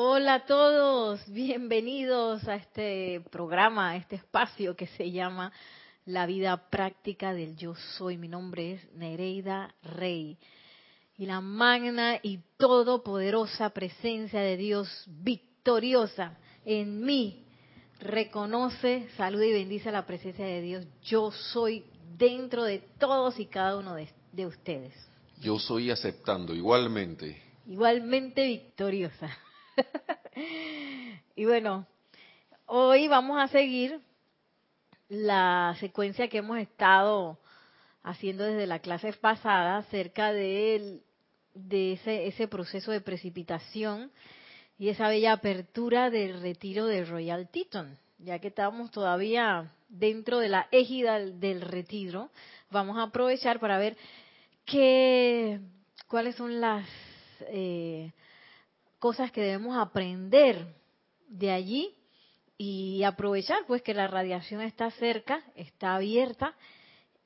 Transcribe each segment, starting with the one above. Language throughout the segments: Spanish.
Hola a todos, bienvenidos a este programa, a este espacio que se llama La vida práctica del yo soy. Mi nombre es Nereida Rey. Y la magna y todopoderosa presencia de Dios victoriosa en mí reconoce, saluda y bendice la presencia de Dios. Yo soy dentro de todos y cada uno de, de ustedes. Yo soy aceptando igualmente. Igualmente victoriosa. y bueno, hoy vamos a seguir la secuencia que hemos estado haciendo desde la clase pasada acerca de, de ese, ese proceso de precipitación y esa bella apertura del retiro de Royal Teton. Ya que estamos todavía dentro de la égida del retiro, vamos a aprovechar para ver qué, cuáles son las eh, cosas que debemos aprender de allí y aprovechar pues que la radiación está cerca, está abierta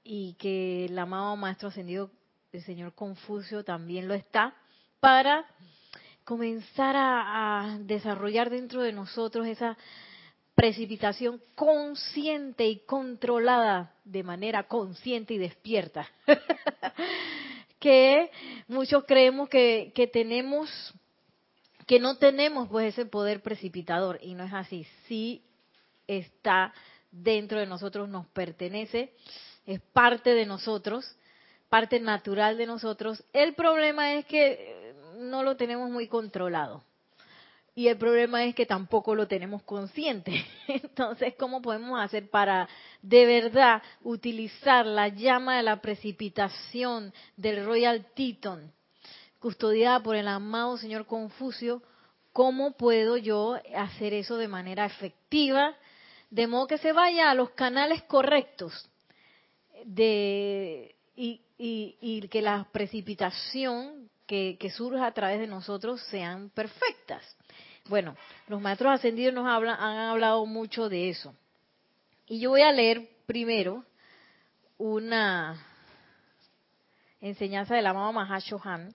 y que el amado maestro ascendido el señor Confucio también lo está para comenzar a, desarrollar dentro de nosotros esa precipitación consciente y controlada de manera consciente y despierta. Que muchos creemos que, que tenemos que no tenemos pues ese poder precipitador y no es así. Sí está dentro de nosotros, nos pertenece, es parte de nosotros, parte natural de nosotros. El problema es que eh, no lo tenemos muy controlado. Y el problema es que tampoco lo tenemos consciente. Entonces, ¿cómo podemos hacer para de verdad utilizar la llama de la precipitación del Royal Teton custodiada por el amado señor Confucio, ¿cómo puedo yo hacer eso de manera efectiva? De modo que se vaya a los canales correctos de, y, que la precipitación que, surja a través de nosotros sean perfectas. Bueno, los maestros ascendidos nos hablan, han hablado mucho de eso. Y yo voy a leer primero una enseñanza de la amado Mahashohan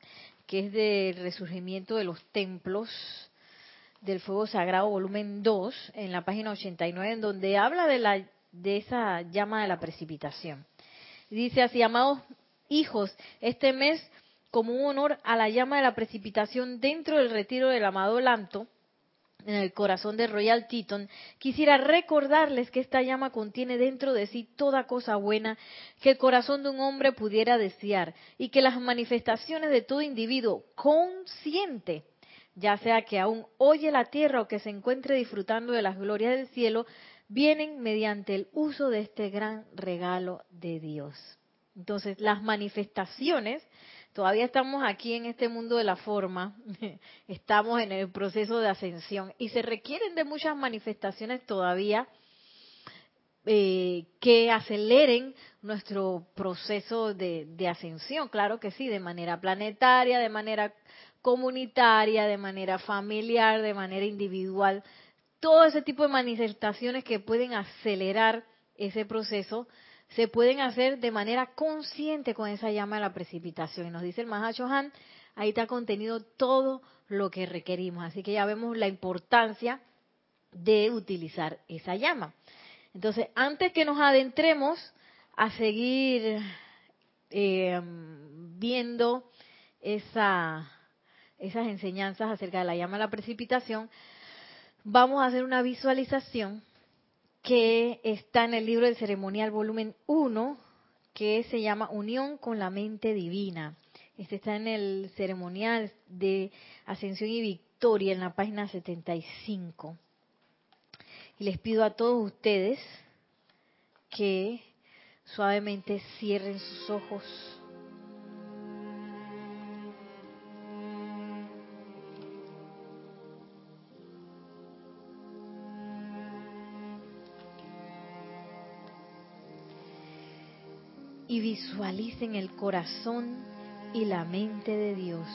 que es del resurgimiento de los templos del fuego sagrado, volumen 2, en la página 89, en donde habla de, la, de esa llama de la precipitación. Dice así, amados hijos, este mes, como un honor a la llama de la precipitación dentro del retiro del amado Lanto, en el corazón de Royal Teton, quisiera recordarles que esta llama contiene dentro de sí toda cosa buena que el corazón de un hombre pudiera desear y que las manifestaciones de todo individuo consciente, ya sea que aún oye la tierra o que se encuentre disfrutando de las glorias del cielo, vienen mediante el uso de este gran regalo de Dios. Entonces, las manifestaciones todavía estamos aquí en este mundo de la forma, estamos en el proceso de ascensión. Y se requieren de muchas manifestaciones todavía eh, que aceleren nuestro proceso de, de ascensión, claro que sí, de manera planetaria, de manera comunitaria, de manera familiar, de manera individual, todo ese tipo de manifestaciones que pueden acelerar ese proceso se pueden hacer de manera consciente con esa llama de la precipitación. Y nos dice el Mahachohan, ahí está contenido todo lo que requerimos. Así que ya vemos la importancia de utilizar esa llama. Entonces, antes que nos adentremos a seguir eh, viendo esa, esas enseñanzas acerca de la llama de la precipitación, vamos a hacer una visualización que está en el libro del ceremonial volumen 1, que se llama Unión con la mente divina. Este está en el ceremonial de Ascensión y Victoria en la página 75. Y les pido a todos ustedes que suavemente cierren sus ojos y visualicen el corazón y la mente de Dios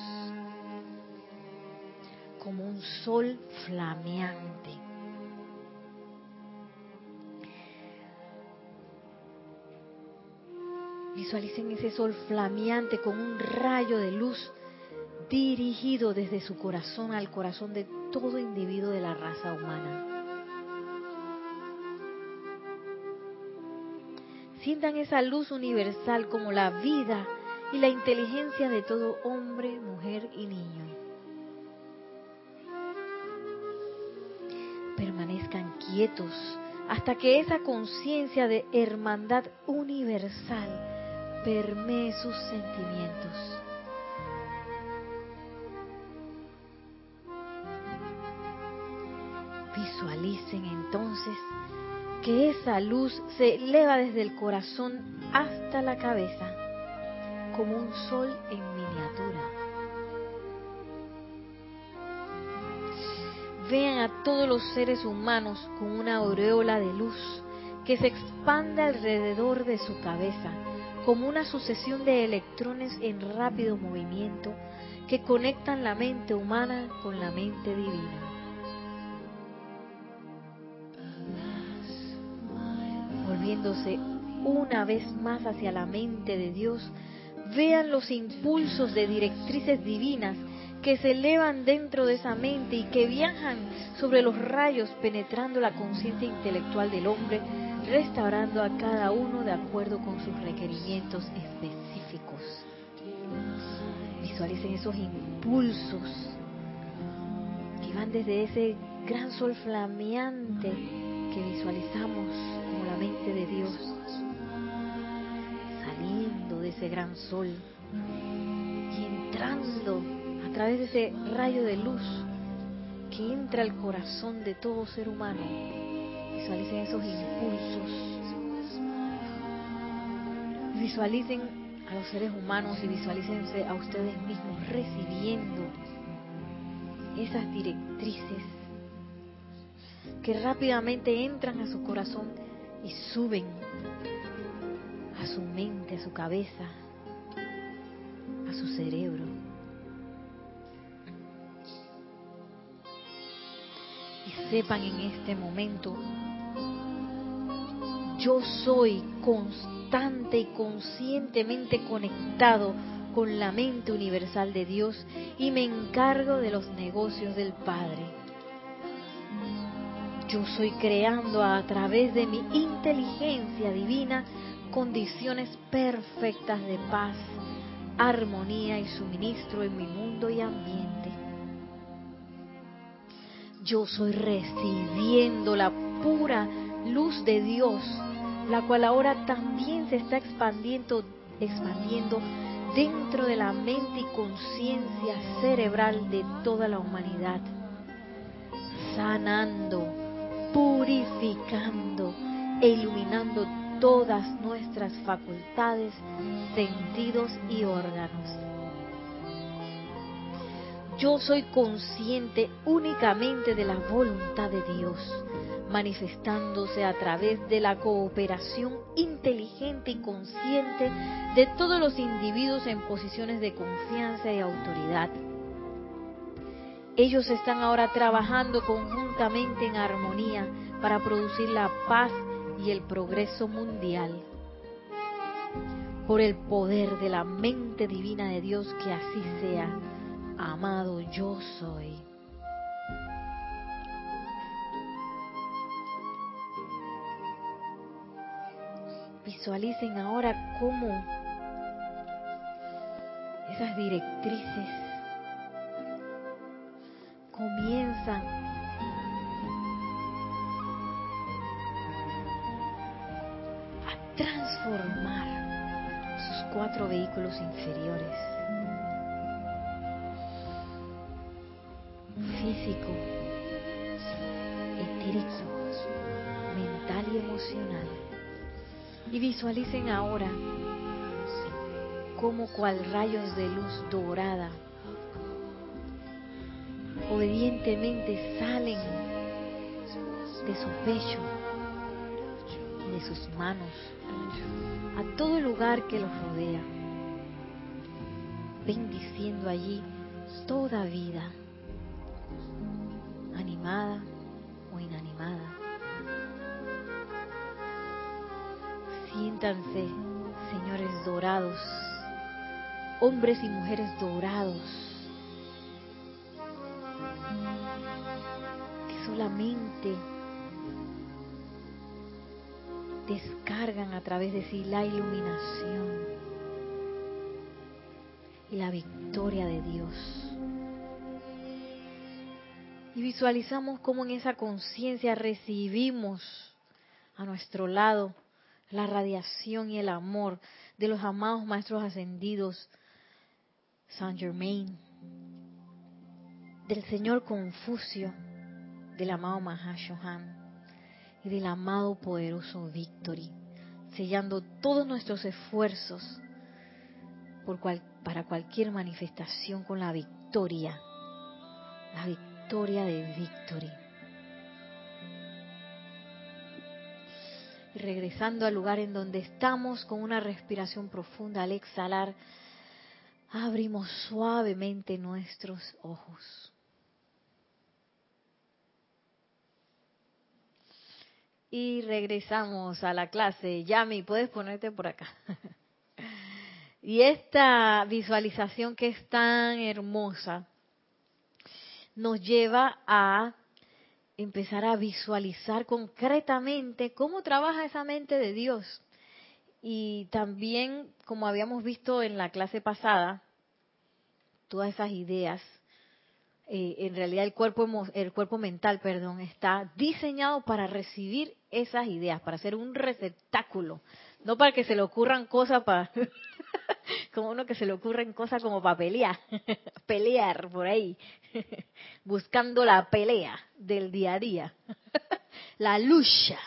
como un sol flameante. Visualicen ese sol flameante con un rayo de luz dirigido desde su corazón al corazón de todo individuo de la raza humana. Sientan esa luz universal como la vida y la inteligencia de todo hombre, mujer y niño. Permanezcan quietos hasta que esa conciencia de hermandad universal permee sus sentimientos. Visualicen entonces que esa luz se eleva desde el corazón hasta la cabeza como un sol en miniatura. Vean a todos los seres humanos con una aureola de luz que se expande alrededor de su cabeza como una sucesión de electrones en rápido movimiento que conectan la mente humana con la mente divina. Una vez más hacia la mente de Dios, vean los impulsos de directrices divinas que se elevan dentro de esa mente y que viajan sobre los rayos penetrando la conciencia intelectual del hombre, restaurando a cada uno de acuerdo con sus requerimientos específicos. Visualicen esos impulsos que van desde ese gran sol flameante que visualizamos como la mente de Dios, saliendo de ese gran sol y entrando a través de ese rayo de luz que entra al corazón de todo ser humano. Visualicen esos impulsos. Visualicen a los seres humanos y visualícense a ustedes mismos recibiendo esas directrices que rápidamente entran a su corazón y suben a su mente, a su cabeza, a su cerebro. Y sepan en este momento, yo soy constante y conscientemente conectado con la mente universal de Dios y me encargo de los negocios del Padre yo soy creando a través de mi inteligencia divina condiciones perfectas de paz, armonía y suministro en mi mundo y ambiente. Yo soy recibiendo la pura luz de Dios, la cual ahora también se está expandiendo, expandiendo dentro de la mente y conciencia cerebral de toda la humanidad, sanando, purificando e iluminando todas nuestras facultades, sentidos y órganos. Yo soy consciente únicamente de la voluntad de Dios, manifestándose a través de la cooperación inteligente y consciente de todos los individuos en posiciones de confianza y autoridad ellos están ahora trabajando conjuntamente en armonía para producir la paz y el progreso mundial. Por el poder de la mente divina de Dios, que así sea. Amado yo soy. Visualicen ahora cómo esas directrices comienzan a transformar sus cuatro vehículos inferiores. Físico, etérico, mental y emocional. Y visualicen ahora como cual rayos de luz dorada obedientemente salen de su pecho de sus manos a todo lugar que los rodea, bendiciendo allí toda vida, animada o inanimada. Siéntanse, señores dorados, hombres y mujeres dorados, solamente descargan a través de sí la iluminación y la victoria de Dios. Y visualizamos cómo en esa conciencia recibimos a nuestro lado la radiación y el amor de los amados maestros ascendidos Saint Germain, del señor Confucio, del amado Mahashohan y del amado poderoso Victory, sellando todos nuestros esfuerzos por para cualquier manifestación con la victoria, la victoria de Victory. Y regresando al lugar en donde estamos con una respiración profunda al exhalar, abrimos suavemente nuestros ojos. Y regresamos a la clase. Yami, puedes ponerte por acá. y esta visualización que es tan hermosa nos lleva a empezar a visualizar concretamente cómo trabaja esa mente de Dios y también, como habíamos visto en la clase pasada, todas esas ideas, eh, en realidad el cuerpo, el cuerpo mental, perdón, está diseñado para recibir esas ideas, para ser un receptáculo, no para que se le ocurran cosas como uno que se le ocurren cosas como para pelear, pelear por ahí, buscando la pelea del día a día, la lucha.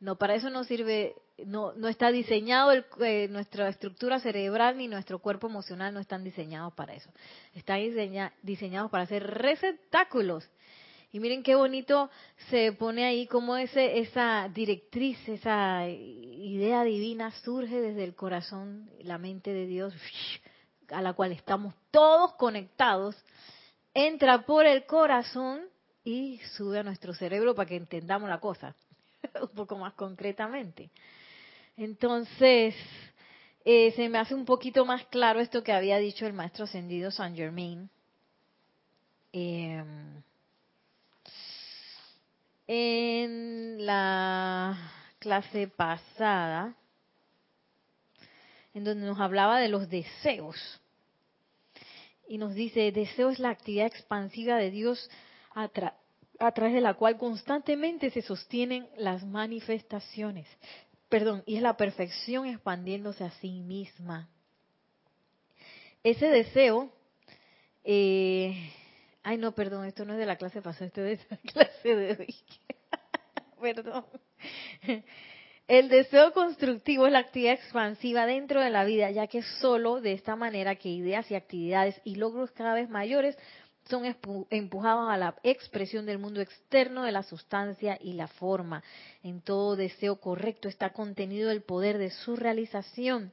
No, para eso no sirve no, no está diseñado, eh, nuestra estructura cerebral ni nuestro cuerpo emocional no están diseñados para eso. Están diseñados para ser receptáculos. Y miren qué bonito se pone ahí como ese, esa directriz, esa idea divina surge desde el corazón, la mente de Dios, a la cual estamos todos conectados, entra por el corazón y sube a nuestro cerebro para que entendamos la cosa un poco más concretamente. Entonces, eh, se me hace un poquito más claro esto que había dicho el maestro ascendido Saint Germain. Em, en la clase pasada, en donde nos hablaba de los deseos. Y nos dice, deseo es la actividad expansiva de Dios a, a través de la cual constantemente se sostienen las manifestaciones perdón, y es la perfección expandiéndose a sí misma. Ese deseo, eh, ay no, perdón, esto no es de la clase pasada, esto es de la clase de hoy. perdón. El deseo constructivo es la actividad expansiva dentro de la vida, ya que solo de esta manera que ideas y actividades y logros cada vez mayores son empujados a la expresión del mundo externo de la sustancia y la forma. En todo deseo correcto está contenido el poder de su realización.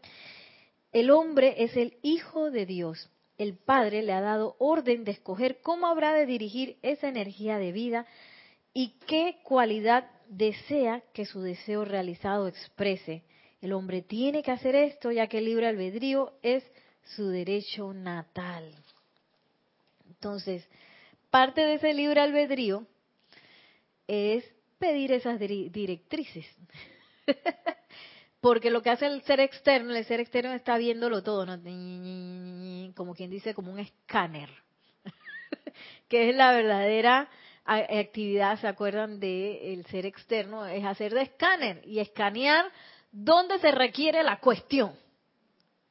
El hombre es el Hijo de Dios. El Padre le ha dado orden de escoger cómo habrá de dirigir esa energía de vida y qué cualidad desea que su deseo realizado exprese. El hombre tiene que hacer esto ya que el libre albedrío es su derecho natal. Entonces, parte de ese libre albedrío es pedir esas directrices. Porque lo que hace el ser externo, el ser externo está viéndolo todo, ¿no? como quien dice, como un escáner, que es la verdadera actividad, ¿se acuerdan de el ser externo? Es hacer de escáner y escanear dónde se requiere la cuestión,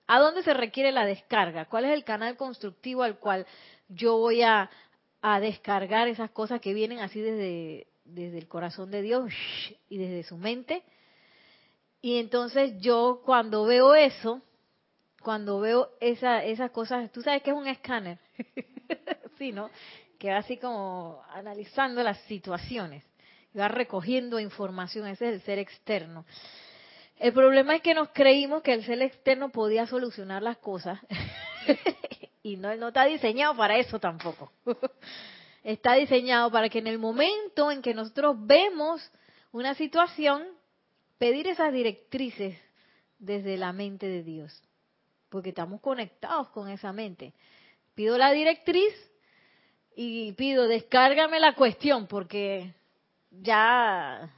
a dónde se requiere la descarga, cuál es el canal constructivo al cual yo voy a, descargar esas cosas que vienen así desde, desde el corazón de Dios y desde su mente. Y entonces yo cuando veo eso, cuando veo esa, esas cosas, tú sabes que es un escáner, sí, ¿no? Que va así como analizando las situaciones, va recogiendo información, ese es el ser externo. El problema es que nos creímos que el ser externo podía solucionar las cosas y no, está diseñado para eso tampoco. está diseñado para que en el momento en que nosotros vemos una situación, pedir esas directrices desde la mente de Dios, porque estamos conectados con esa mente. Pido la directriz, y pido, descárgame la cuestión, porque ya,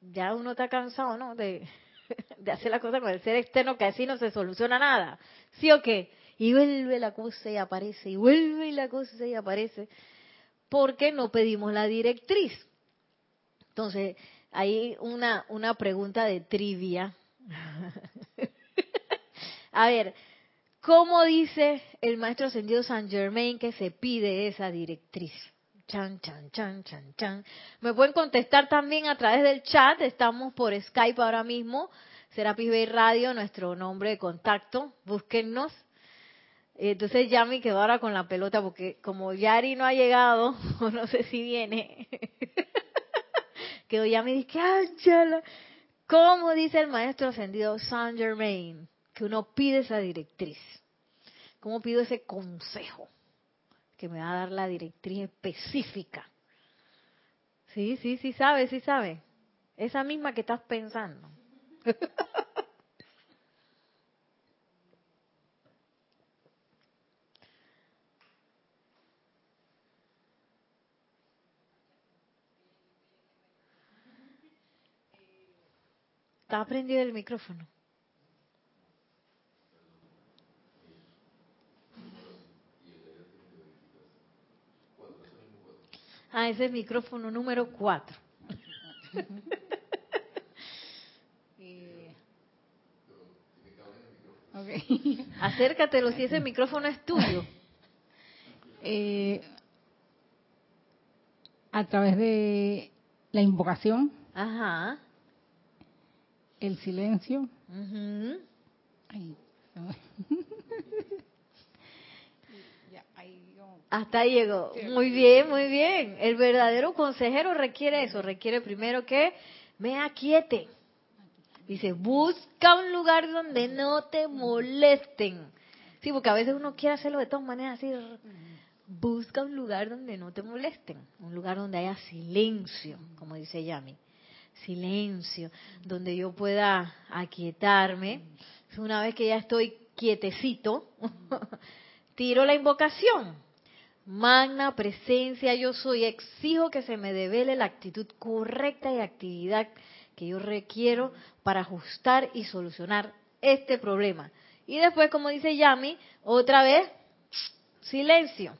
ya uno está cansado, ¿no? De, de hacer la cosa con el ser externo, que así no se soluciona nada. ¿Sí o qué? Y vuelve la cosa y aparece, y vuelve la cosa y aparece, porque no pedimos la directriz. Entonces, hay una, una pregunta de trivia. A ver, ¿cómo dice el maestro ascendido San Germain que se pide esa directriz? Chan, chan, chan, chan, chan. Me pueden contestar también a través del chat. Estamos por Skype ahora mismo. Serapis Bay Radio, nuestro nombre de contacto. Búsquennos. Entonces Yami quedó ahora con la pelota porque como Yari no ha llegado, no sé si viene, quedó Yami y dice, ¡ánchala! ¿Cómo dice el maestro ascendido Saint Germain? Que uno pide esa directriz. ¿Cómo pido ese consejo? Que me va a dar la directriz específica. Sí, sí, sí sabe, sí sabe. Esa misma que estás pensando. Está prendido el micrófono. Ah, ese es micrófono número 4. okay. Acércatelo si ese micrófono es tuyo. Eh, a través de la invocación. Ajá el silencio. Hasta ahí llegó. Muy bien, muy bien. El verdadero consejero requiere eso. Requiere primero que me aquiete. Dice, busca un lugar donde no te molesten. Sí, porque a veces uno quiere hacerlo de todas maneras así. Busca un lugar donde no te molesten. Un lugar donde haya silencio, como dice Yami silencio, donde yo pueda aquietarme. Una vez que ya estoy quietecito, tiro la invocación. Magna presencia yo soy, exijo que se me devele la actitud correcta y actividad que yo requiero para ajustar y solucionar este problema. Y después, como dice Yami, otra vez, silencio.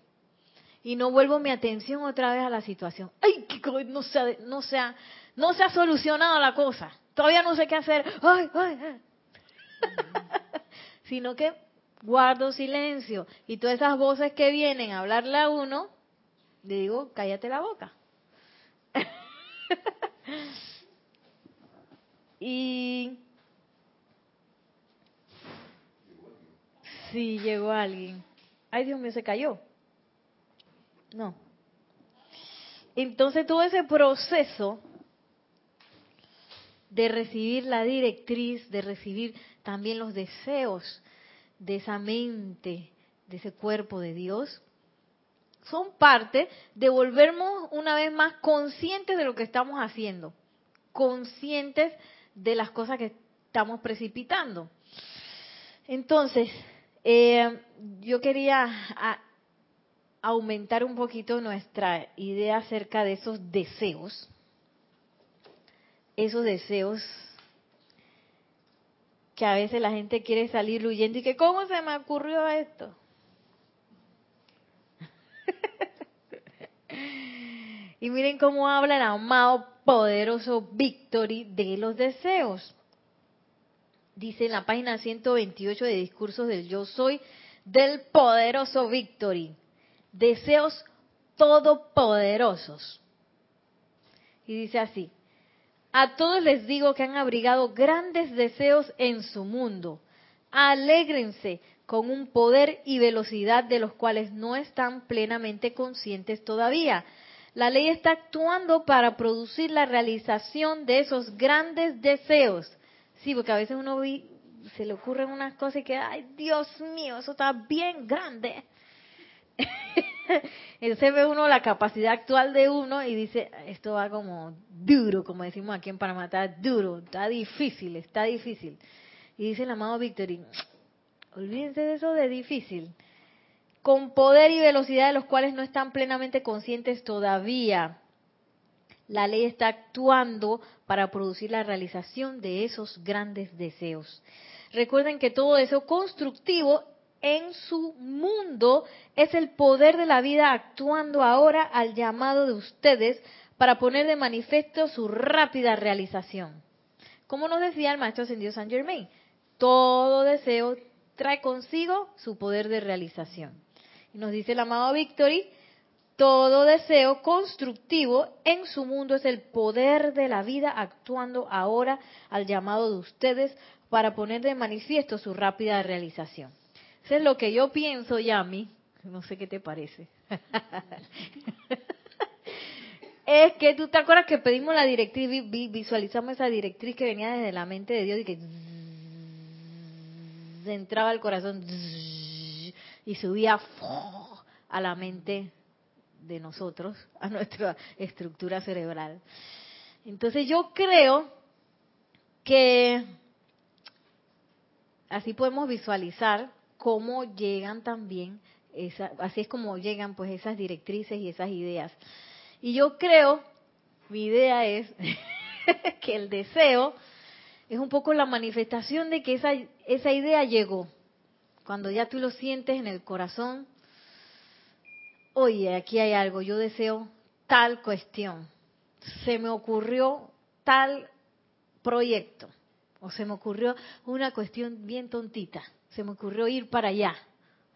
Y no vuelvo mi atención otra vez a la situación. ¡Ay, que no sea, no sea no se ha solucionado la cosa. Todavía no sé qué hacer. Ay, ay, Sino que guardo silencio. Y todas esas voces que vienen a hablarle a uno, le digo, cállate la boca. y sí, llegó alguien. Ay, Dios mío, se cayó. No. Entonces todo ese proceso de recibir la directriz, de recibir también los deseos de esa mente, de ese cuerpo de Dios, son parte de volvernos una vez más conscientes de lo que estamos haciendo, conscientes de las cosas que estamos precipitando. Entonces, eh, yo quería aumentar un poquito nuestra idea acerca de esos deseos esos deseos que a veces la gente quiere salir huyendo y que cómo se me ocurrió esto. y miren cómo habla el amado poderoso Victory de los deseos. Dice en la página 128 de Discursos del Yo Soy del poderoso Victory. Deseos todopoderosos. Y dice así, a todos les digo que han abrigado grandes deseos en su mundo. Alégrense con un poder y velocidad de los cuales no están plenamente conscientes todavía. La ley está actuando para producir la realización de esos grandes deseos. Sí, porque a veces uno se le ocurren unas cosas y que, ay, Dios mío, eso está bien grande. Entonces ve uno la capacidad actual de uno y dice, esto va como duro, como decimos aquí en Panamá, está duro, está difícil, está difícil. Y dice el amado Victory, olvídense de eso de difícil. con poder y velocidad de los cuales no están plenamente conscientes todavía. La ley está actuando para producir la realización de esos grandes deseos. Recuerden que todo deseo constructivo en su mundo es el poder de la vida actuando ahora al llamado de ustedes para poner de manifiesto su rápida realización. Como nos decía el maestro ascendido San Germain, todo deseo trae consigo su poder de realización. Y nos dice el amado Victory, todo deseo constructivo en su mundo es el poder de la vida actuando ahora al llamado de ustedes para poner de manifiesto su rápida realización. Eso es lo que yo pienso, Yami. No sé qué te parece. es que tú te acuerdas que pedimos la directriz, visualizamos esa directriz que venía desde la mente de Dios y que entraba al corazón y subía a la mente de nosotros, a nuestra estructura cerebral. Entonces yo creo que así podemos visualizar cómo llegan también, así es como llegan pues esas directrices y esas ideas. Y yo creo, mi idea es que el deseo es un poco la manifestación de que esa, esa idea llegó. Cuando ya tú lo sientes en el corazón, oye, aquí hay algo, yo deseo tal cuestión, se me ocurrió tal proyecto, o se me ocurrió una cuestión bien tontita, se me ocurrió ir para allá.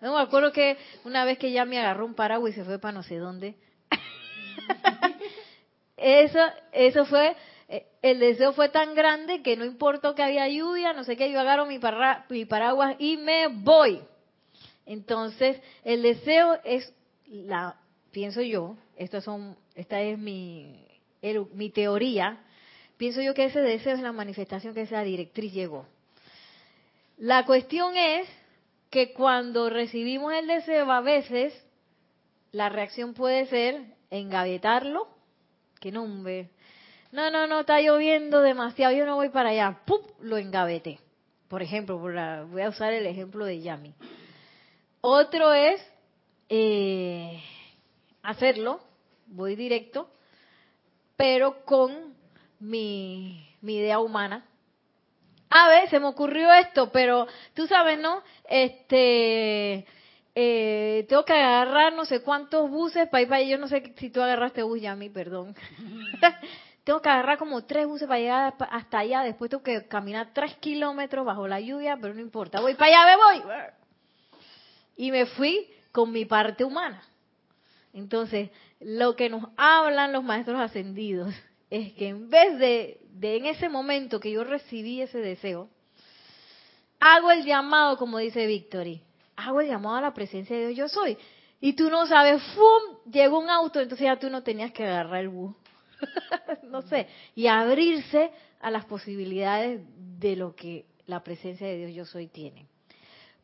No me acuerdo que una vez que ya me agarró un paraguas y se fue para no sé dónde. eso, eso fue, eh, el deseo fue tan grande que no importó que había lluvia, no sé qué, yo agarro mi, mi paraguas y me voy. Entonces, el deseo es la pienso yo, estas son, esta es mi, mi teoría, pienso yo que ese deseo es la manifestación que esa directriz llegó. La cuestión es que cuando recibimos el deseo a veces la reacción puede ser engavetarlo, que no, no, no, no, está lloviendo demasiado, yo no voy para allá, ¡pum! lo engavete. Por ejemplo, voy a usar el ejemplo de Yami. Otro es eh, hacerlo, voy directo, pero con mi, idea humana. A ver, se me ocurrió esto, pero tú sabes, ¿no? Este, eh, tengo que agarrar no sé cuántos buses para ir para allá. Yo no sé si tú agarraste bus ya a mí, perdón. tengo que agarrar como tres buses para llegar hasta allá. Después tengo que caminar tres kilómetros bajo la lluvia, pero no importa. Voy para allá, me voy. Y me fui con mi parte humana. Entonces, lo que nos hablan los maestros ascendidos es que en vez de, de en ese momento que yo recibí ese deseo, hago el llamado, como dice Victory, hago el llamado a la presencia de Dios, yo soy. Y tú no sabes, ¡fum! Llegó un auto, entonces ya tú no tenías que agarrar el bus. no sé, y abrirse a las posibilidades de lo que la presencia de Dios yo soy tiene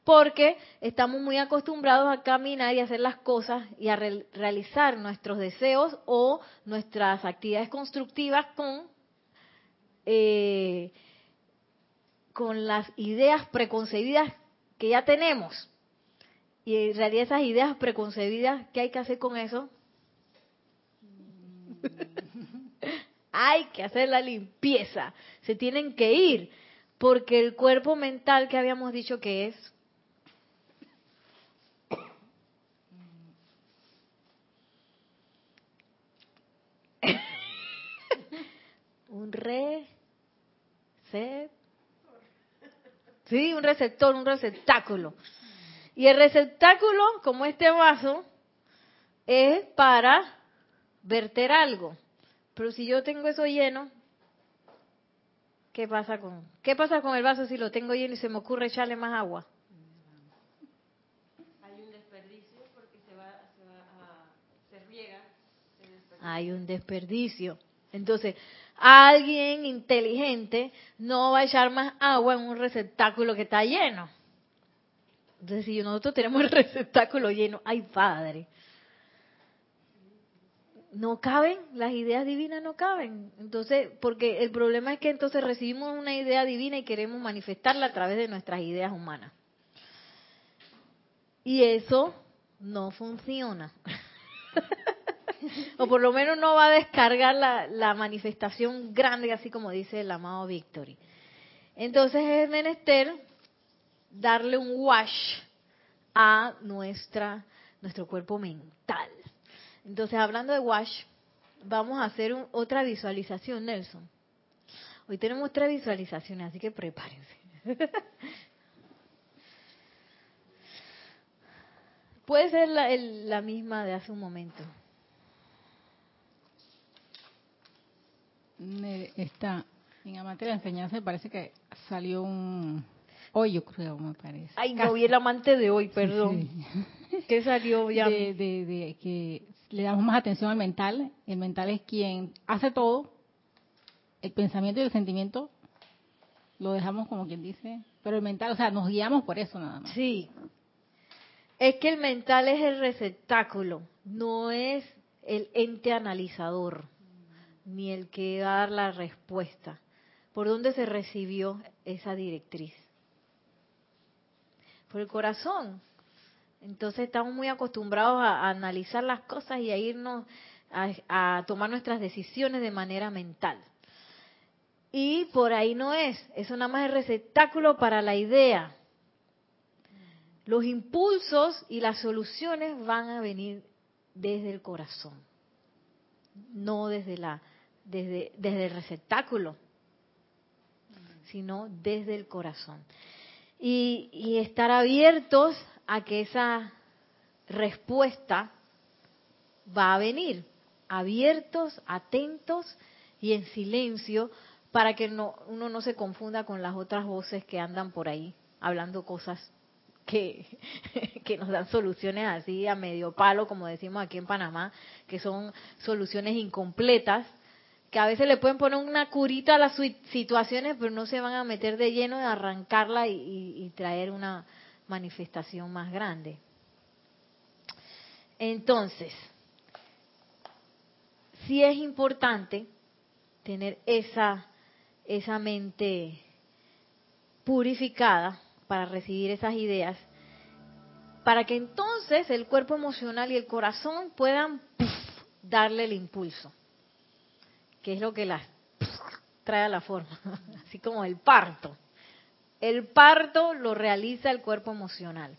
porque estamos muy acostumbrados a caminar y hacer las cosas y a realizar nuestros deseos o nuestras actividades constructivas con, eh, con las ideas preconcebidas que ya tenemos. Y en realidad esas ideas preconcebidas, ¿qué hay que hacer con eso? hay que hacer la limpieza, se tienen que ir, porque el cuerpo mental que habíamos dicho que es un receptor. Sí, un receptor, un receptáculo. Y el receptáculo, como este vaso, es para verter algo. Pero si yo tengo eso lleno, ¿qué pasa con qué pasa con el vaso si lo tengo lleno y se me ocurre echarle más agua? Hay un desperdicio porque se va, a, se riega. Hay un desperdicio. Entonces, alguien inteligente no va a echar más agua en un receptáculo que está lleno. Entonces, si nosotros tenemos el receptáculo lleno, ¡ay padre! No caben, las ideas divinas no caben. Entonces, porque el problema es que entonces recibimos una idea divina y queremos manifestarla a través de nuestras ideas humanas. Y eso no funciona. o por lo menos no va a descargar la, la manifestación grande, así como dice el amado Victory. Entonces es menester darle un wash a nuestra, nuestro cuerpo mental. Entonces, hablando de wash, vamos a hacer otra visualización, Nelson. Hoy tenemos tres visualizaciones, así que prepárense. Puede ser la, la misma de hace un momento. Está en amante de la enseñanza, me parece que salió un hoy, yo creo, me parece. Ay, no vi el amante de hoy, perdón. ¿Qué salió ya? De, de, de, que le damos más atención al mental. El mental es quien hace todo. El pensamiento y el sentimiento lo dejamos como quien dice. Pero el mental, o sea, nos guiamos por eso nada más. Sí. Es que el mental es el receptáculo, no es el ente analizador, ni el que va a dar la respuesta. ¿Por dónde se recibió esa directriz? Por el corazón. Entonces estamos muy acostumbrados a, analizar las cosas y a irnos a, tomar nuestras decisiones de manera mental. Y por ahí no es, eso nada más es receptáculo para la idea. Los impulsos y las soluciones van a venir desde el corazón, no desde la desde, desde el receptáculo, sino desde el corazón. Y, y estar abiertos a que esa respuesta va a venir, abiertos, atentos y en silencio para que no, uno no se confunda con las otras voces que andan por ahí hablando cosas que, que nos dan soluciones así a medio palo, como decimos aquí en Panamá, que son soluciones incompletas, que a veces le pueden poner una curita a las situaciones, pero no se van a meter de lleno de arrancarla y traer una, manifestación más grande. Entonces, sí es importante tener esa, esa mente purificada para recibir esas ideas, para que entonces el cuerpo emocional y el corazón puedan darle el impulso, que es lo que las trae a la forma, así como el parto. El parto lo realiza el cuerpo emocional.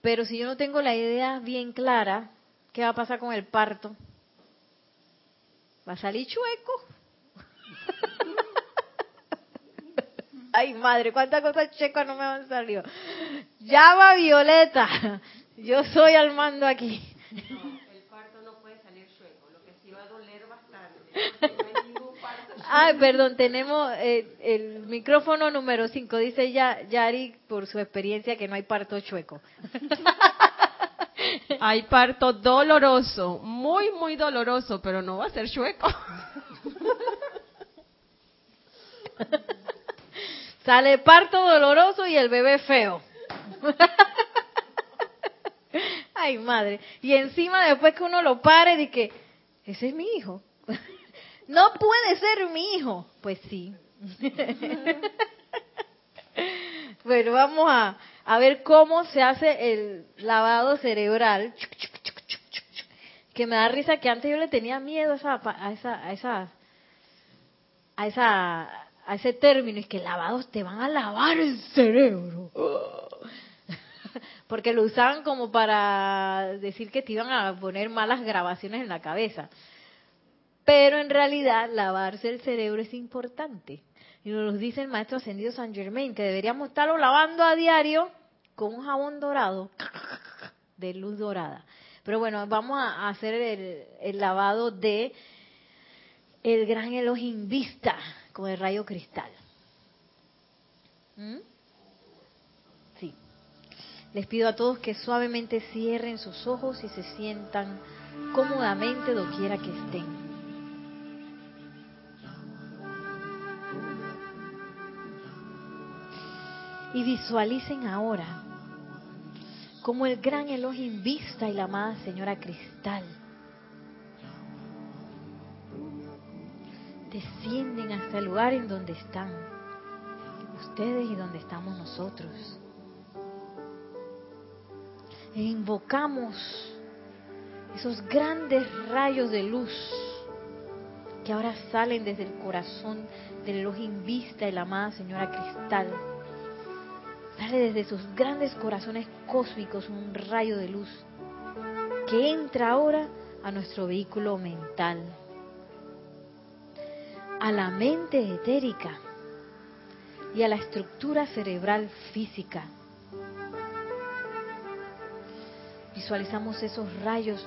Pero si yo no tengo la idea bien clara, ¿qué va a pasar con el parto? Va a salir chueco. Ay, madre, cuántas cosas checas no me han salido. Llama Violeta. Yo soy al mando aquí. No, el parto no puede salir chueco. Lo que sí va a doler Ay, perdón, tenemos eh, el micrófono número 5. Dice ya Yari por su experiencia que no hay parto chueco. hay parto doloroso, muy, muy doloroso, pero no va a ser chueco. Sale parto doloroso y el bebé feo. Ay, madre. Y encima después que uno lo pare, de que, ese es mi hijo. No puede ser mi hijo. Pues sí. bueno, vamos a, a ver cómo se hace el lavado cerebral. Que me da risa que antes yo le tenía miedo a esa, a esa, a esa, a esa, a ese término, y que lavados te van a lavar el cerebro. Porque lo usaban como para decir que te iban a poner malas grabaciones en la cabeza. Pero en realidad lavarse el cerebro es importante. Y nos dice el maestro ascendido San Germain, que deberíamos estarlo lavando a diario con un jabón dorado, de luz dorada. Pero bueno, vamos a hacer el, lavado de el gran Elohim Vista con el rayo cristal. ¿Mm? Sí. Les pido a todos que suavemente cierren sus ojos y se sientan cómodamente doquiera que estén. Y visualicen ahora como el gran Elohim Vista y la amada Señora Cristal descienden hasta el lugar en donde están ustedes y donde estamos nosotros. E invocamos esos grandes rayos de luz que ahora salen desde el corazón del Elohim Vista y la amada Señora Cristal. Sale desde sus grandes corazones cósmicos un rayo de luz que entra ahora a nuestro vehículo mental, a la mente etérica y a la estructura cerebral física. Visualizamos esos rayos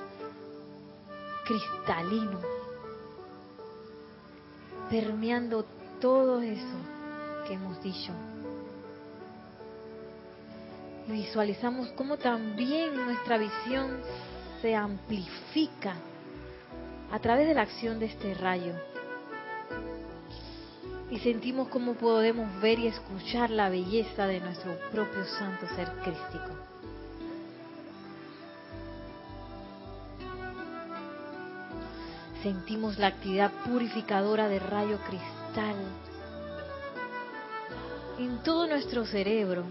cristalinos permeando todo eso que hemos dicho. Visualizamos cómo también nuestra visión se amplifica a través de la acción de este rayo. Y sentimos cómo podemos ver y escuchar la belleza de nuestro propio santo ser crístico. Sentimos la actividad purificadora de rayo cristal en todo nuestro cerebro.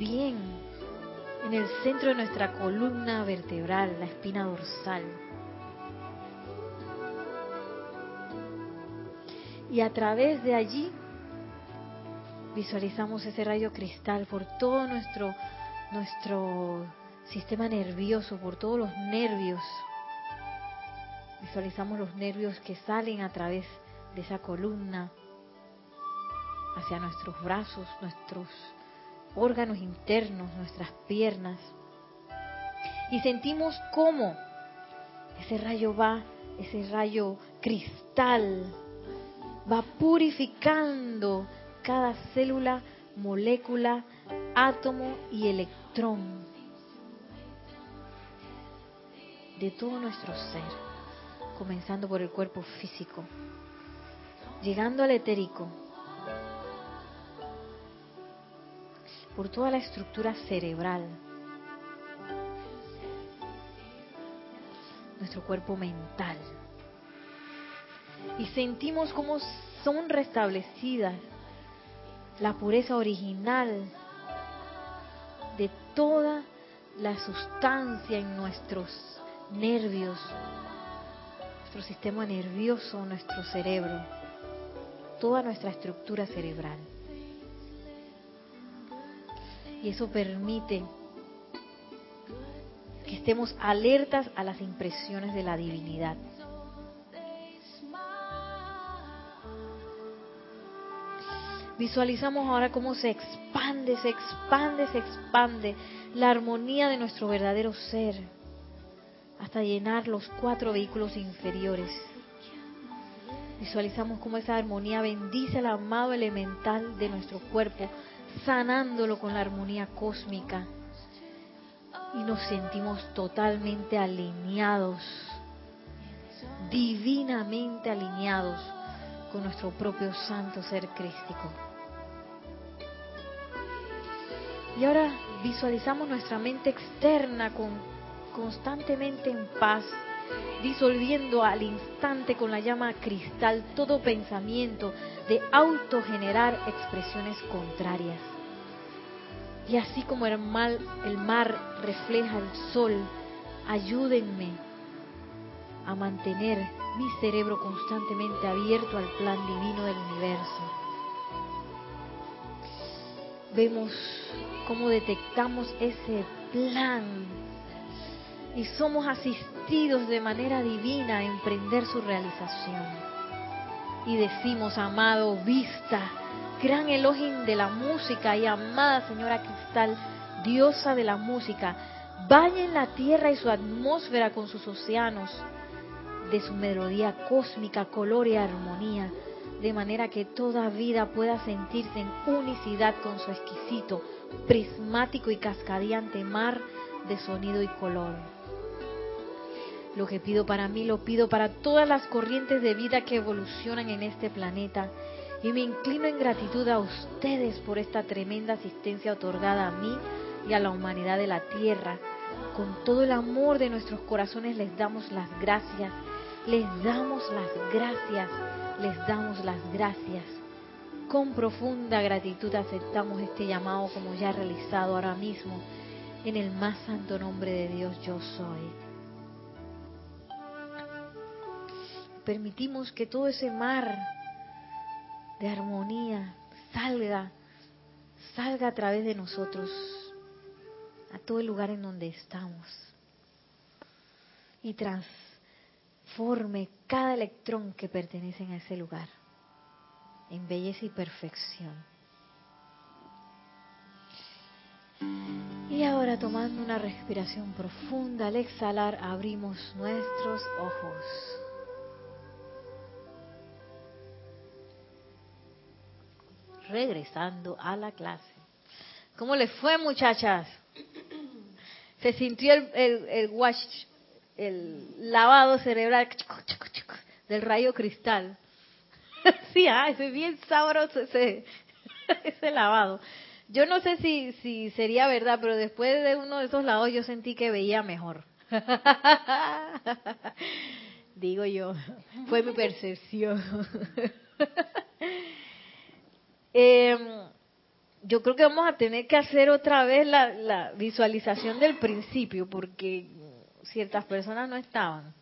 También en el centro de nuestra columna vertebral, la espina dorsal. Y a través de allí visualizamos ese rayo cristal por todo nuestro nuestro sistema nervioso, por todos los nervios. Visualizamos los nervios que salen a través de esa columna hacia nuestros brazos, nuestros órganos internos, nuestras piernas. Y sentimos cómo ese rayo va, ese rayo cristal, va purificando cada célula, molécula, átomo y electrón de todo nuestro ser, comenzando por el cuerpo físico, llegando al etérico, por toda la estructura cerebral, nuestro cuerpo mental. Y sentimos cómo son restablecidas la pureza original de toda la sustancia en nuestros nervios, nuestro sistema nervioso, nuestro cerebro, toda nuestra estructura cerebral. Y eso permite que estemos alertas a las impresiones de la divinidad. Visualizamos ahora cómo se expande, se expande, se expande la armonía de nuestro verdadero ser hasta llenar los cuatro vehículos inferiores. Visualizamos cómo esa armonía bendice al amado elemental de nuestro cuerpo, sanándolo con la armonía cósmica. Y nos sentimos totalmente alineados, divinamente alineados con nuestro propio santo ser crístico. Y ahora visualizamos nuestra mente externa con, constantemente en paz, disolviendo al instante con la llama cristal todo pensamiento de autogenerar expresiones contrarias. Y así como el, mal, el mar refleja el sol, ayúdenme a mantener mi cerebro constantemente abierto al plan divino del universo. Vemos cómo detectamos ese plan y somos asistidos de manera divina a emprender su realización. Y decimos, amado, vista, gran Elohim de la música y amada Señora Cristal, diosa de la música, bañen la tierra y su atmósfera con sus océanos de su melodía cósmica, color y armonía, de manera que toda vida pueda sentirse en unicidad con su exquisito, prismático y cascadiante mar de sonido y color. Lo que pido para mí lo pido para todas las corrientes de vida que evolucionan en este planeta y me inclino en gratitud a ustedes por esta tremenda asistencia otorgada a mí y a la humanidad de la Tierra. Con todo el amor de nuestros corazones les damos las gracias, les damos las gracias, les damos las gracias. con profunda gratitud aceptamos este llamado como ya realizado ahora mismo en el más santo nombre de Dios yo soy. Permitimos que todo ese mar de armonía salga, salga a través de nosotros a todo el lugar en donde estamos y transforme cada electrón que pertenece a ese lugar en belleza y perfección. Y ahora tomando una respiración profunda, al exhalar abrimos nuestros ojos. Regresando a la clase. ¿Cómo les fue muchachas? Se sintió el, el, wash, el lavado cerebral del rayo cristal. sí, ah, es bien sabroso ese, ese lavado. Yo no sé si, si sería verdad, pero después de uno de esos lavados yo sentí que veía mejor. Digo yo, fue mi percepción. Eh, yo creo que vamos a tener que hacer otra vez la, la visualización del principio, porque ciertas personas no estaban.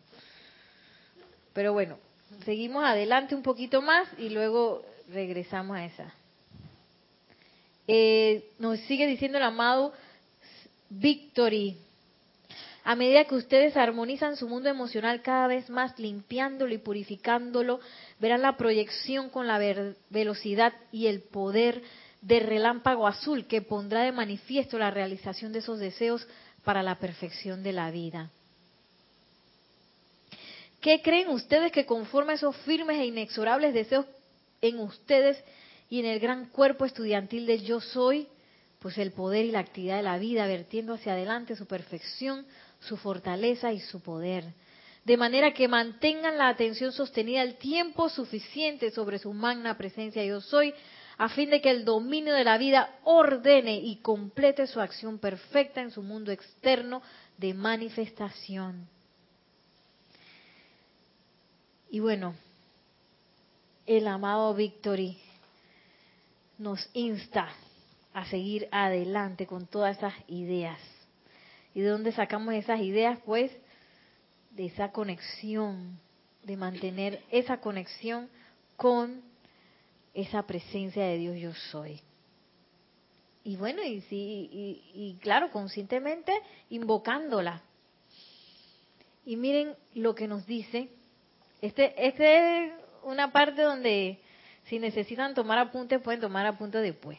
Pero bueno, seguimos adelante un poquito más y luego regresamos a esa. Eh, nos sigue diciendo el amado Victory. A medida que ustedes armonizan su mundo emocional cada vez más, limpiándolo y purificándolo, verán la proyección con la velocidad y el poder de relámpago azul que pondrá de manifiesto la realización de esos deseos para la perfección de la vida. ¿Qué creen ustedes que conforma esos firmes e inexorables deseos en ustedes y en el gran cuerpo estudiantil de yo soy? Pues el poder y la actividad de la vida, vertiendo hacia adelante su perfección, su fortaleza y su poder. De manera que mantengan la atención sostenida el tiempo suficiente sobre su magna presencia yo soy, a fin de que el dominio de la vida ordene y complete su acción perfecta en su mundo externo de manifestación. Y bueno, el amado Victory nos insta a seguir adelante con todas esas ideas. ¿Y de dónde sacamos esas ideas? Pues de esa conexión, de mantener esa conexión con esa presencia de Dios yo soy. Y bueno, y, sí, y, y claro, conscientemente invocándola. Y miren lo que nos dice este, este es una parte donde si necesitan tomar apuntes, pueden tomar apuntes después.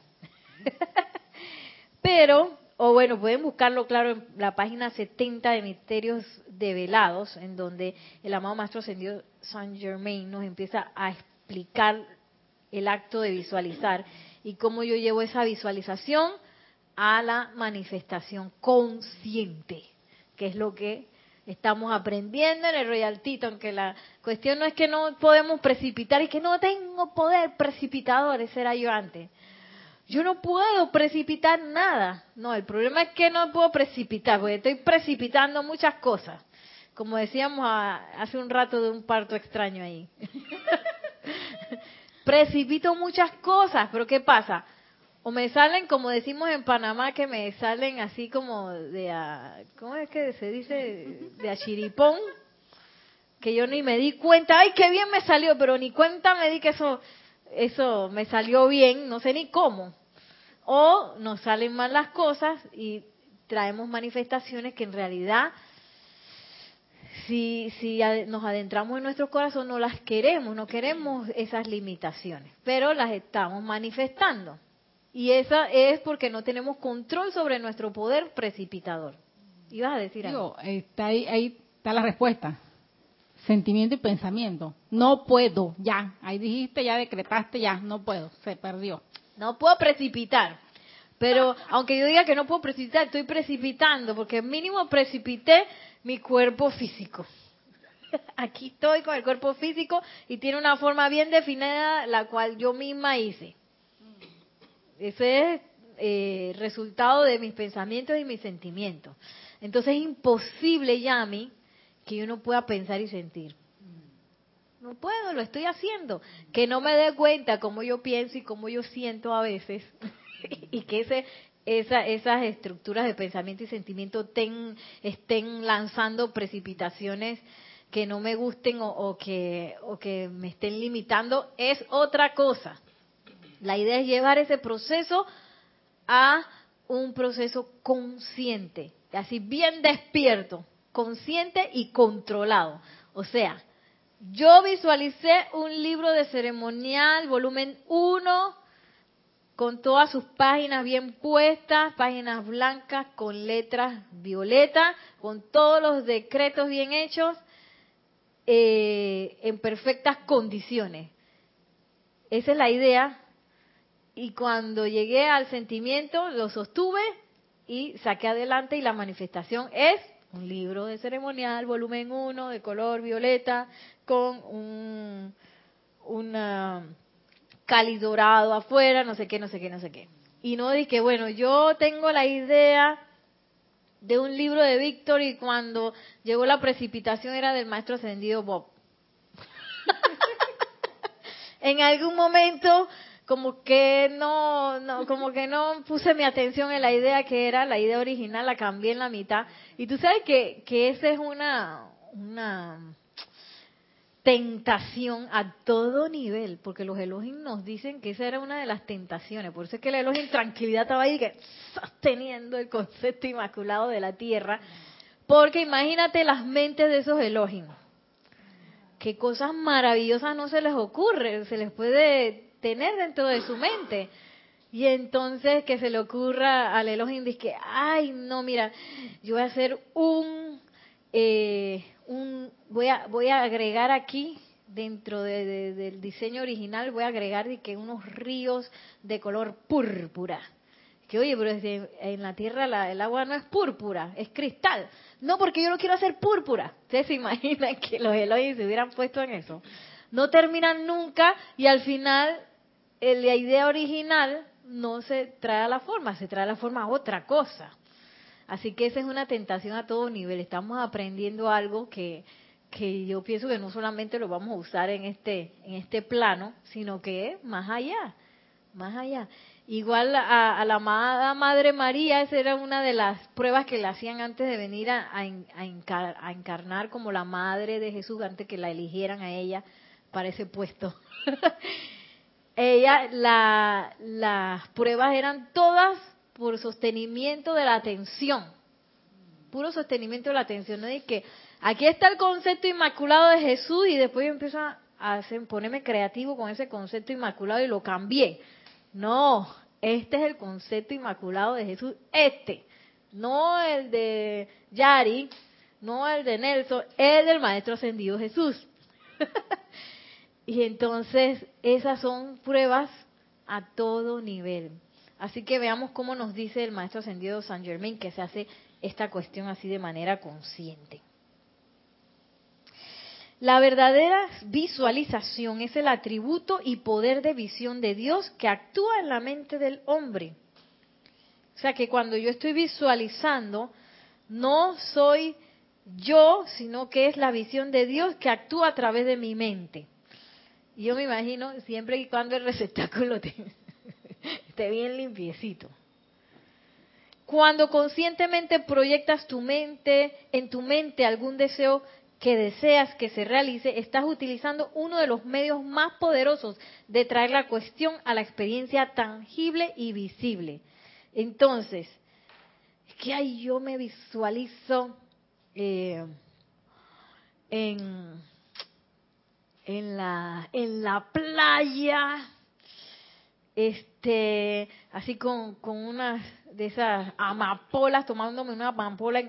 Pero, o bueno, pueden buscarlo, claro, en la página 70 de Misterios Develados, en donde el amado Maestro Ascendido Saint Germain nos empieza a explicar el acto de visualizar y cómo yo llevo esa visualización a la manifestación consciente, que es lo que estamos aprendiendo en el Royal Tito, que la cuestión no es que no podemos precipitar y que no tengo poder precipitador, ese era yo antes. Yo no puedo precipitar nada. No, el problema es que no puedo precipitar, porque estoy precipitando muchas cosas. Como decíamos hace un rato de un parto extraño ahí. Precipito muchas cosas, pero ¿qué pasa? o me salen como decimos en Panamá que me salen así como de a, ¿cómo es que se dice? de a chiripón que yo ni me di cuenta, ay qué bien me salió, pero ni cuenta me di que eso eso me salió bien, no sé ni cómo. O nos salen mal las cosas y traemos manifestaciones que en realidad si, si nos adentramos en nuestro corazón no las queremos, no queremos esas limitaciones, pero las estamos manifestando. Y esa es porque no tenemos control sobre nuestro poder precipitador. Ibas a decir algo. Está ahí, ahí está la respuesta. Sentimiento y pensamiento. No puedo, ya. Ahí dijiste, ya decretaste, ya. No puedo, se perdió. No puedo precipitar. Pero aunque yo diga que no puedo precipitar, estoy precipitando, porque mínimo precipité mi cuerpo físico. Aquí estoy con el cuerpo físico y tiene una forma bien definida, la cual yo misma hice. Ese es eh, resultado de mis pensamientos y mis sentimientos. Entonces es imposible, Yami, que yo no pueda pensar y sentir. No puedo, lo estoy haciendo. Que no me dé cuenta cómo yo pienso y cómo yo siento a veces. y que ese, esa, esas estructuras de pensamiento y sentimiento estén lanzando precipitaciones que no me gusten o, que, o que me estén limitando, es otra cosa. La idea es llevar ese proceso a un proceso consciente, así bien despierto, consciente y controlado. O sea, yo visualicé un libro de ceremonial, volumen 1, con todas sus páginas bien puestas, páginas blancas con letras violetas, con todos los decretos bien hechos, eh, en perfectas condiciones. Esa es la idea. Y cuando llegué al sentimiento, lo sostuve y saqué adelante y la manifestación es un libro de ceremonial, volumen 1, de color violeta, con un, una cáliz dorado afuera, no sé qué, no sé qué, no sé qué. Y no dije, bueno, yo tengo la idea de un libro de Víctor y cuando llegó la precipitación era del maestro ascendido Bob. en algún momento como que no, no, como que no puse mi atención en la idea que era la idea original, la cambié en la mitad. Y tú sabes que, que esa es una, una tentación a todo nivel, porque los Elohim nos dicen que esa era una de las tentaciones. Por eso es que el Elohim tranquilidad estaba ahí que sosteniendo el concepto inmaculado de la tierra. Porque imagínate las mentes de esos Elohim. Qué cosas maravillosas no se les ocurre, se les puede tener dentro de su mente. Y entonces que se le ocurra al Elohim, que, ay, no, mira, yo voy a hacer un, eh, un voy a voy a agregar aquí dentro del diseño original voy a agregar de que unos ríos de color púrpura que oye pero en la tierra el agua no es púrpura es cristal no porque yo lo quiero hacer púrpura ustedes se imaginan que los Elohim se hubieran puesto en eso. No terminan nunca y al final la idea original no se trae a la forma se trae a la forma otra cosa Así que esa es una tentación a todo nivel. Estamos aprendiendo algo que, que yo pienso que no solamente lo vamos a usar en este, en este plano, sino que más allá, más allá. Igual a, la amada Madre María, esa era una de las pruebas que le hacían antes de venir a, a, encarnar como la Madre de Jesús, antes que la eligieran a ella para ese puesto. ella, la, las pruebas eran todas por sostenimiento de la atención. Puro sostenimiento de la atención. No es que aquí está el concepto inmaculado de Jesús y después yo empiezo a hacer, ponerme creativo con ese concepto inmaculado y lo cambié. No, este es el concepto inmaculado de Jesús. Este. No el de Yari, no el de Nelson, el del Maestro Ascendido Jesús. y entonces esas son pruebas a todo nivel. Así que veamos cómo nos dice el maestro ascendido San Germain que se hace esta cuestión así de manera consciente. La verdadera visualización es el atributo y poder de visión de Dios que actúa en la mente del hombre. O sea que cuando yo estoy visualizando, no soy yo, sino que es la visión de Dios que actúa a través de mi mente. Yo me imagino siempre y cuando el receptáculo esté bien limpiecito. Cuando conscientemente proyectas tu mente, en tu mente algún deseo que deseas que se realice, estás utilizando uno de los medios más poderosos de traer la cuestión a la experiencia tangible y visible. Entonces, que ahí yo me visualizo eh, en, en, la, en la playa, este, así con, con unas de esas amapolas, tomándome una amapola,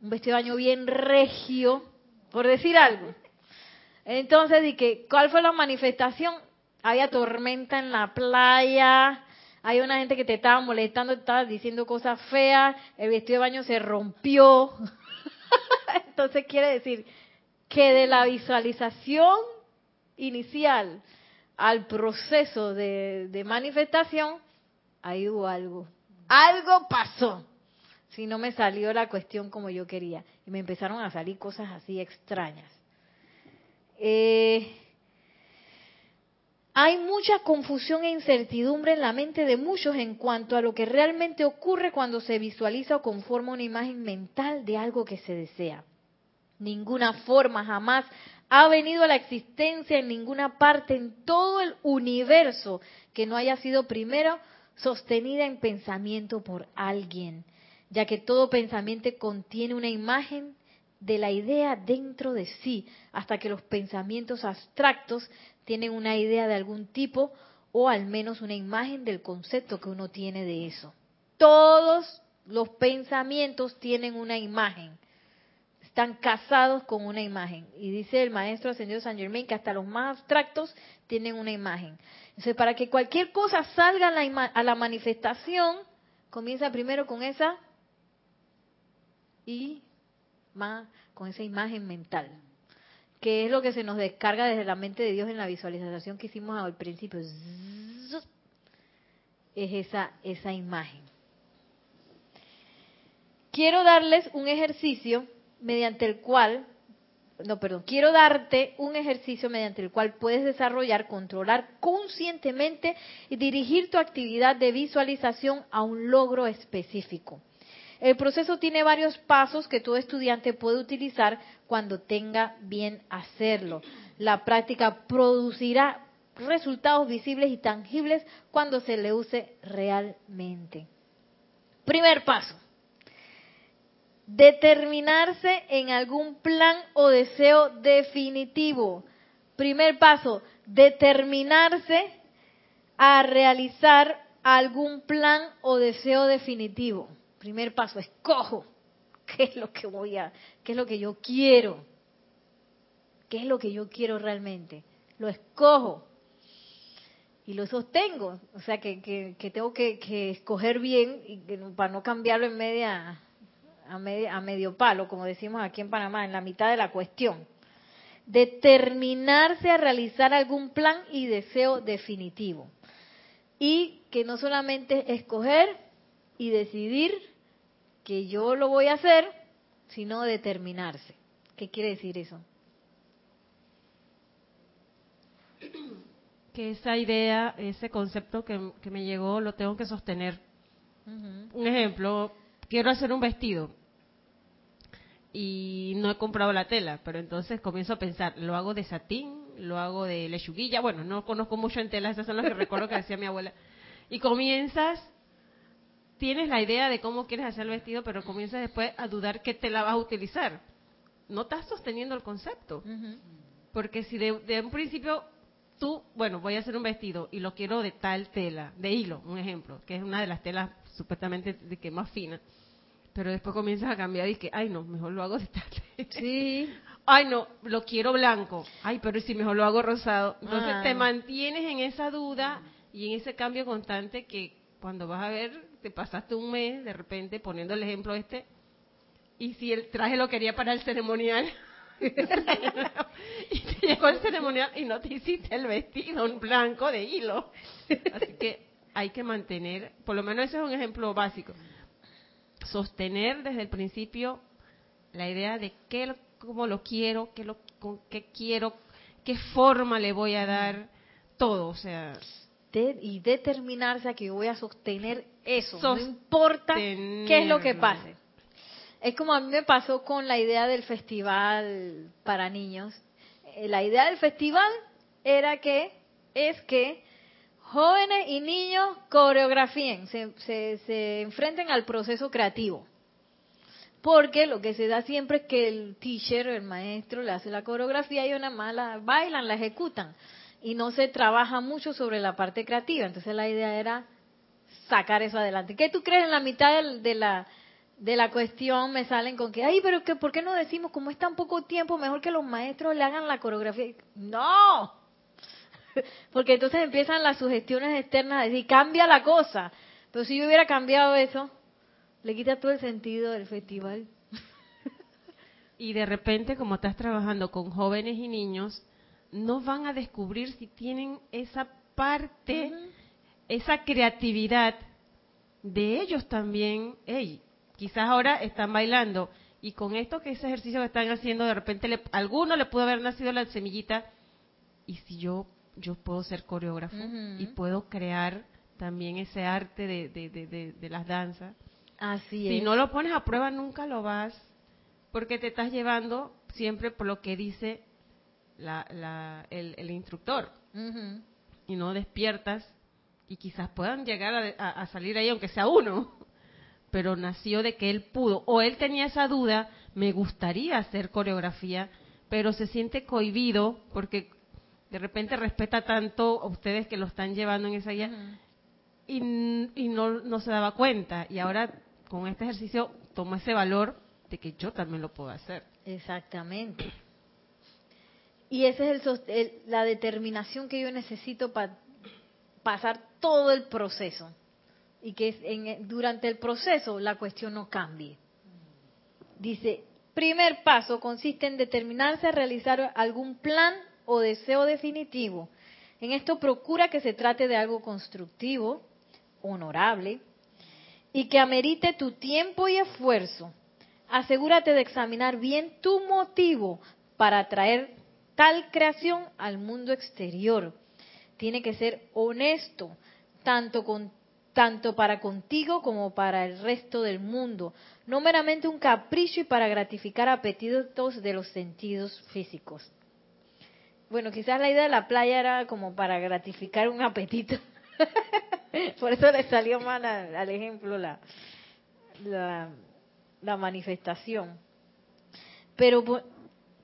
un vestido de baño bien regio, por decir algo. Entonces, dije, ¿cuál fue la manifestación? Había tormenta en la playa, hay una gente que te estaba molestando, te estaba diciendo cosas feas, el vestido de baño se rompió. Entonces quiere decir que de la visualización inicial al proceso de, manifestación, ahí hubo algo. Algo pasó. Si no me salió la cuestión como yo quería. Y me empezaron a salir cosas así extrañas. Eh, hay mucha confusión e incertidumbre en la mente de muchos en cuanto a lo que realmente ocurre cuando se visualiza o conforma una imagen mental de algo que se desea. Ninguna forma jamás ha venido a la existencia en ninguna parte en todo el universo que no haya sido primero sostenida en pensamiento por alguien, ya que todo pensamiento contiene una imagen de la idea dentro de sí, hasta que los pensamientos abstractos tienen una idea de algún tipo o al menos una imagen del concepto que uno tiene de eso. Todos los pensamientos tienen una imagen, están casados con una imagen. Y dice el maestro ascendido San Germain que hasta los más abstractos tienen una imagen. Entonces, para que cualquier cosa salga a la, a la manifestación, comienza primero con esa y con esa imagen mental, que es lo que se nos descarga desde la mente de Dios en la visualización que hicimos al principio. Es esa, esa imagen. Quiero darles un ejercicio mediante el cual, no, perdón, quiero darte un ejercicio mediante el cual puedes desarrollar, controlar conscientemente y dirigir tu actividad de visualización a un logro específico. El proceso tiene varios pasos que todo estudiante puede utilizar cuando tenga bien hacerlo. La práctica producirá resultados visibles y tangibles cuando se le use realmente. Primer paso. Determinarse en algún plan o deseo definitivo. Primer paso, determinarse a realizar algún plan o deseo definitivo. Primer paso, escojo qué es lo que voy a, qué es lo que yo quiero. ¿Qué es lo que yo quiero realmente? Lo escojo y lo sostengo. O sea que, que, tengo que, escoger bien y para no cambiarlo en media a, medio palo, como decimos aquí en Panamá, en la mitad de la cuestión. Determinarse a realizar algún plan y deseo definitivo. Y que no solamente escoger y decidir, que yo lo voy a hacer, sino determinarse. ¿Qué quiere decir eso? Que esa idea, ese concepto que, me llegó, lo tengo que sostener. Un ejemplo, quiero hacer un vestido y no he comprado la tela, pero entonces comienzo a pensar, ¿lo hago de satín? ¿Lo hago de lechuguilla? Bueno, no conozco mucho en tela, esas son las que recuerdo que decía mi abuela. Y comienzas tienes la idea de cómo quieres hacer el vestido, pero comienzas después a dudar qué tela vas a utilizar. No estás sosteniendo el concepto. Porque si de, un principio tú, bueno, voy a hacer un vestido y lo quiero de tal tela, de hilo, un ejemplo, que es una de las telas supuestamente de que más fina. Pero después comienzas a cambiar y que, ay no, mejor lo hago de tal. Sí. ay no, lo quiero blanco. Ay, pero si mejor lo hago rosado. Entonces te ah. mantienes en esa duda y en ese cambio constante que cuando vas a ver te pasaste un mes de repente poniendo el ejemplo este, y si el traje lo quería para el ceremonial, y te llegó el ceremonial y no te hiciste el vestido un blanco de hilo. Así que hay que mantener, por lo menos ese es un ejemplo básico, sostener desde el principio la idea de qué, cómo lo quiero, qué, lo, qué quiero, qué forma le voy a dar, todo, o sea y determinarse a que voy a sostener eso, no importa qué es lo que pase. Es como a mí me pasó con la idea del festival para niños. Eh, la idea del festival era que es que jóvenes y niños coreografíen, se, se, se enfrenten al proceso creativo. Porque lo que se da siempre es que el teacher, el maestro, le hace la coreografía y una mala bailan, la ejecutan y no se trabaja mucho sobre la parte creativa. Entonces la idea era sacar eso adelante. ¿Qué tú crees en la mitad de, la de la cuestión me salen con que, ay, pero que, ¿por qué no decimos, como es tan poco tiempo, mejor que los maestros le hagan la coreografía? No, porque entonces empiezan las sugestiones externas a decir, cambia la cosa. Pero si yo hubiera cambiado eso, le quita todo el sentido del festival. Y de repente, como estás trabajando con jóvenes y niños, no van a descubrir si tienen esa parte, esa creatividad de ellos también. Hey, quizás ahora están bailando, Y con esto que ese ejercicio que están haciendo, de repente le, a alguno le pudo haber nacido la semillita. Y si yo yo puedo ser coreógrafo y puedo crear también ese arte de, de, de, las danzas. Así si no lo pones a prueba, nunca lo vas, porque te estás llevando siempre por lo que dice la, la, el, instructor. Y no despiertas y quizás puedan llegar a, salir ahí, aunque sea uno. Pero nació de que él pudo, o él tenía esa duda, me gustaría hacer coreografía, pero se siente cohibido porque de repente respeta tanto a ustedes que lo están llevando en esa guía y, no, no se daba cuenta. Y ahora con este ejercicio toma ese valor de que yo también lo puedo hacer. Exactamente. Y esa es el, la determinación que yo necesito para pasar todo el proceso. Y que en, durante el proceso la cuestión no cambie. Dice, primer paso consiste en determinarse a realizar algún plan o deseo definitivo. En esto procura que se trate de algo constructivo, honorable, y que amerite tu tiempo y esfuerzo. Asegúrate de examinar bien tu motivo para traer tal creación al mundo exterior. Tiene que ser honesto, tanto, con, tanto para contigo como para el resto del mundo, no meramente un capricho y para gratificar apetitos de los sentidos físicos. Bueno, quizás la idea de la playa era como para gratificar un apetito. Por eso le salió mal al ejemplo la, la, manifestación. Pero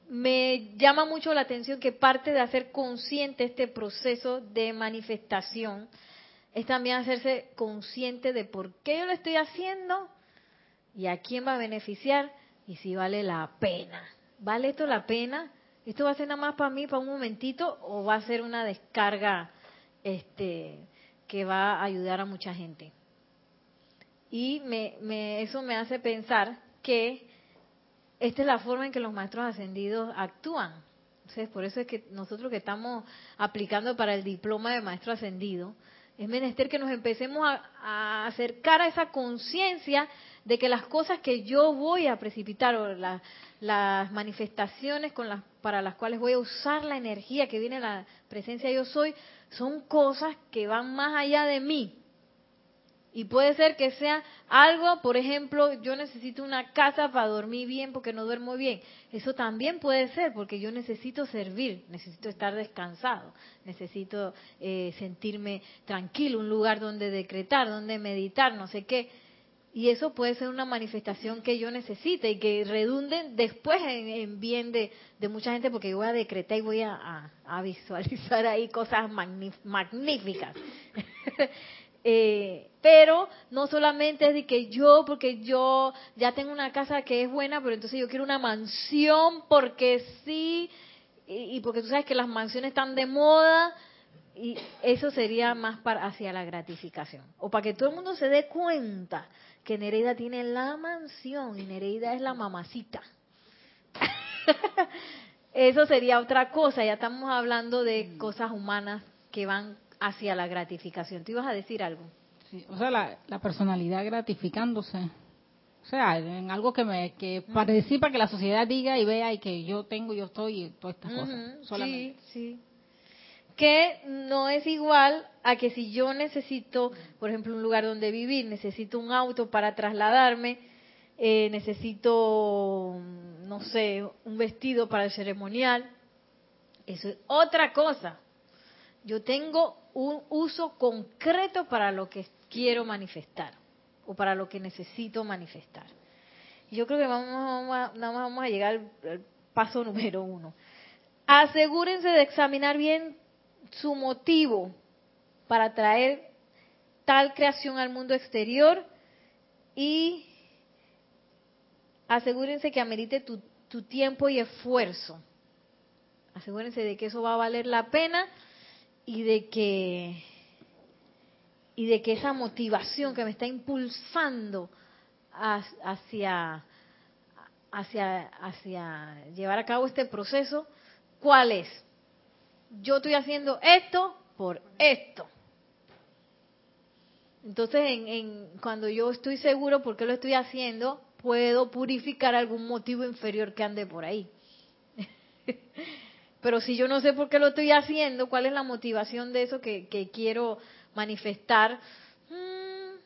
me llama mucho la atención que parte de hacer consciente este proceso de manifestación es también hacerse consciente de por qué yo lo estoy haciendo y a quién va a beneficiar y si vale la pena. ¿Vale esto la pena? ¿Esto va a ser nada más para mí, para un momentito, o va a ser una descarga este, que va a ayudar a mucha gente? Y me, eso me hace pensar que esta es la forma en que los maestros ascendidos actúan. Entonces, por eso es que nosotros que estamos aplicando para el diploma de maestro ascendido, es menester que nos empecemos a, acercar a esa conciencia de que las cosas que yo voy a precipitar o la, las manifestaciones con las, para las cuales voy a usar la energía que viene de la presencia yo soy, son cosas que van más allá de mí. Y puede ser que sea algo, por ejemplo, yo necesito una casa para dormir bien porque no duermo bien. Eso también puede ser porque yo necesito servir, necesito estar descansado, necesito eh, sentirme tranquilo, un lugar donde decretar, donde meditar, no sé qué y eso puede ser una manifestación que yo necesite y que redunde después en, bien de, mucha gente, porque yo voy a decretar y voy a, visualizar ahí cosas magníficas. Eh, pero no solamente es de que yo, porque yo ya tengo una casa que es buena, pero entonces yo quiero una mansión porque sí, y, y porque tú sabes que las mansiones están de moda, y eso sería más para hacia la gratificación o para que todo el mundo se dé cuenta que Nereida tiene la mansión y Nereida es la mamacita. Eso sería otra cosa, ya estamos hablando de mm. cosas humanas que van hacia la gratificación. ¿Tú ibas a decir algo? o sea, la, personalidad gratificándose. O sea, en algo que me que participa, que la sociedad diga y vea y que yo tengo, yo estoy y todas estas cosas. Sí, sí que no es igual a que si yo necesito, por ejemplo, un lugar donde vivir, necesito un auto para trasladarme, eh, necesito, no sé, un vestido para el ceremonial, eso es otra cosa. Yo tengo un uso concreto para lo que quiero manifestar o para lo que necesito manifestar. Yo creo que vamos, a, vamos a llegar al paso número uno. Asegúrense de examinar bien su motivo para traer tal creación al mundo exterior y asegúrense que amerite tu, tu tiempo y esfuerzo. Asegúrense de que eso va a valer la pena y de que y de que esa motivación que me está impulsando hacia hacia hacia llevar a cabo este proceso, ¿cuál es? yo estoy haciendo esto por esto. Entonces, en, cuando yo estoy seguro por qué lo estoy haciendo, puedo purificar algún motivo inferior que ande por ahí. Pero si yo no sé por qué lo estoy haciendo, cuál es la motivación de eso que, quiero manifestar, mm,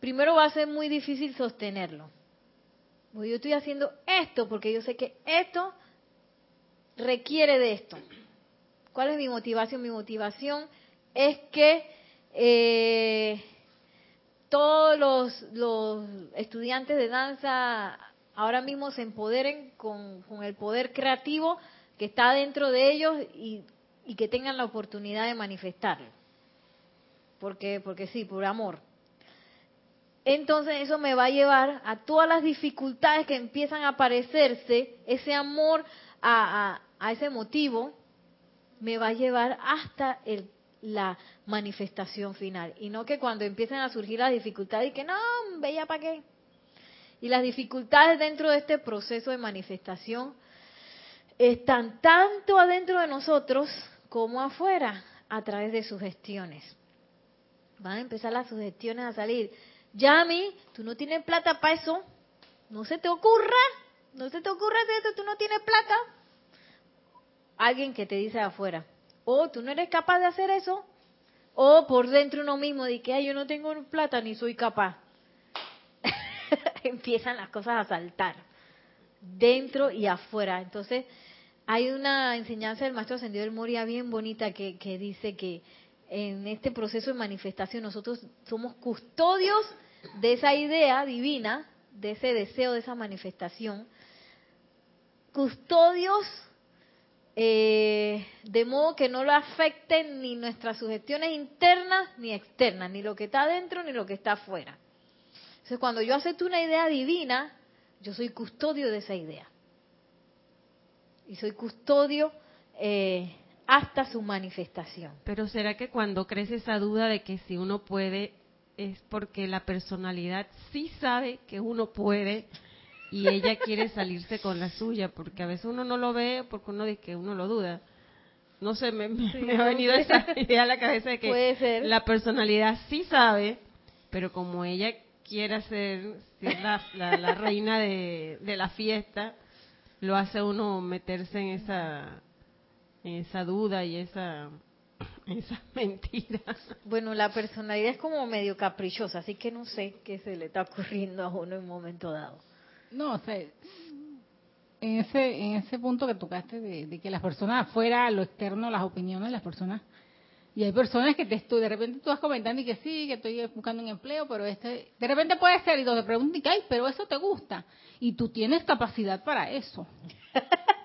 primero va a ser muy difícil sostenerlo. Yo estoy haciendo esto porque yo sé que esto requiere de esto. ¿Cuál es mi motivación? Mi motivación es que eh, todos los, estudiantes de danza ahora mismo se empoderen con el poder creativo que está dentro de ellos y, que tengan la oportunidad de manifestarlo. Porque, porque sí, por amor. Entonces eso me va a llevar a todas las dificultades que empiezan a aparecerse, ese amor a, a, ese motivo, me va a llevar hasta el, la manifestación final. Y no que cuando empiecen a surgir las dificultades y que no, bella para qué. Y las dificultades dentro de este proceso de manifestación están tanto adentro de nosotros como afuera a través de sugestiones. Van a empezar las sugestiones a salir. Yami, tú no tienes plata para eso. No se te ocurra. No se te ocurra hacer esto, tú no tienes plata. Alguien que te dice afuera. O tú no eres capaz de hacer eso. O por dentro uno mismo de que yo no tengo plata ni soy capaz. Empiezan las cosas a saltar. Dentro y afuera. Entonces, hay una enseñanza del maestro ascendido del Moria bien bonita que, dice que en este proceso de manifestación nosotros somos custodios de esa idea divina, de ese deseo, de esa manifestación, custodios eh, de modo que no lo afecten ni nuestras sugestiones internas ni externas, ni lo que está adentro ni lo que está afuera. Entonces cuando yo acepto una idea divina, yo soy custodio de esa idea y soy custodio eh, hasta su manifestación. Pero ¿será que cuando crece esa duda de que si uno puede es porque la personalidad sí sabe que uno puede y ella quiere salirse con la suya? Porque a veces uno no lo ve porque uno dice que uno lo duda. No sé, me, ha venido esa idea a la cabeza de que la personalidad sí sabe, pero como ella quiere ser, la, reina de la fiesta, lo hace uno meterse en esa, en esa duda y esa, esa mentira. Bueno, la personalidad es como medio caprichosa, así que no sé qué se le está ocurriendo a uno en un momento dado. No, o sea, en ese, en ese punto que tocaste de, de que las personas afuera, lo externo, las opiniones de las personas y hay personas que te estoy, de repente tú vas comentando y que sí, que estoy buscando un empleo, pero este, de repente puede ser y te preguntan, ay, pero eso te gusta. Y tú tienes capacidad para eso.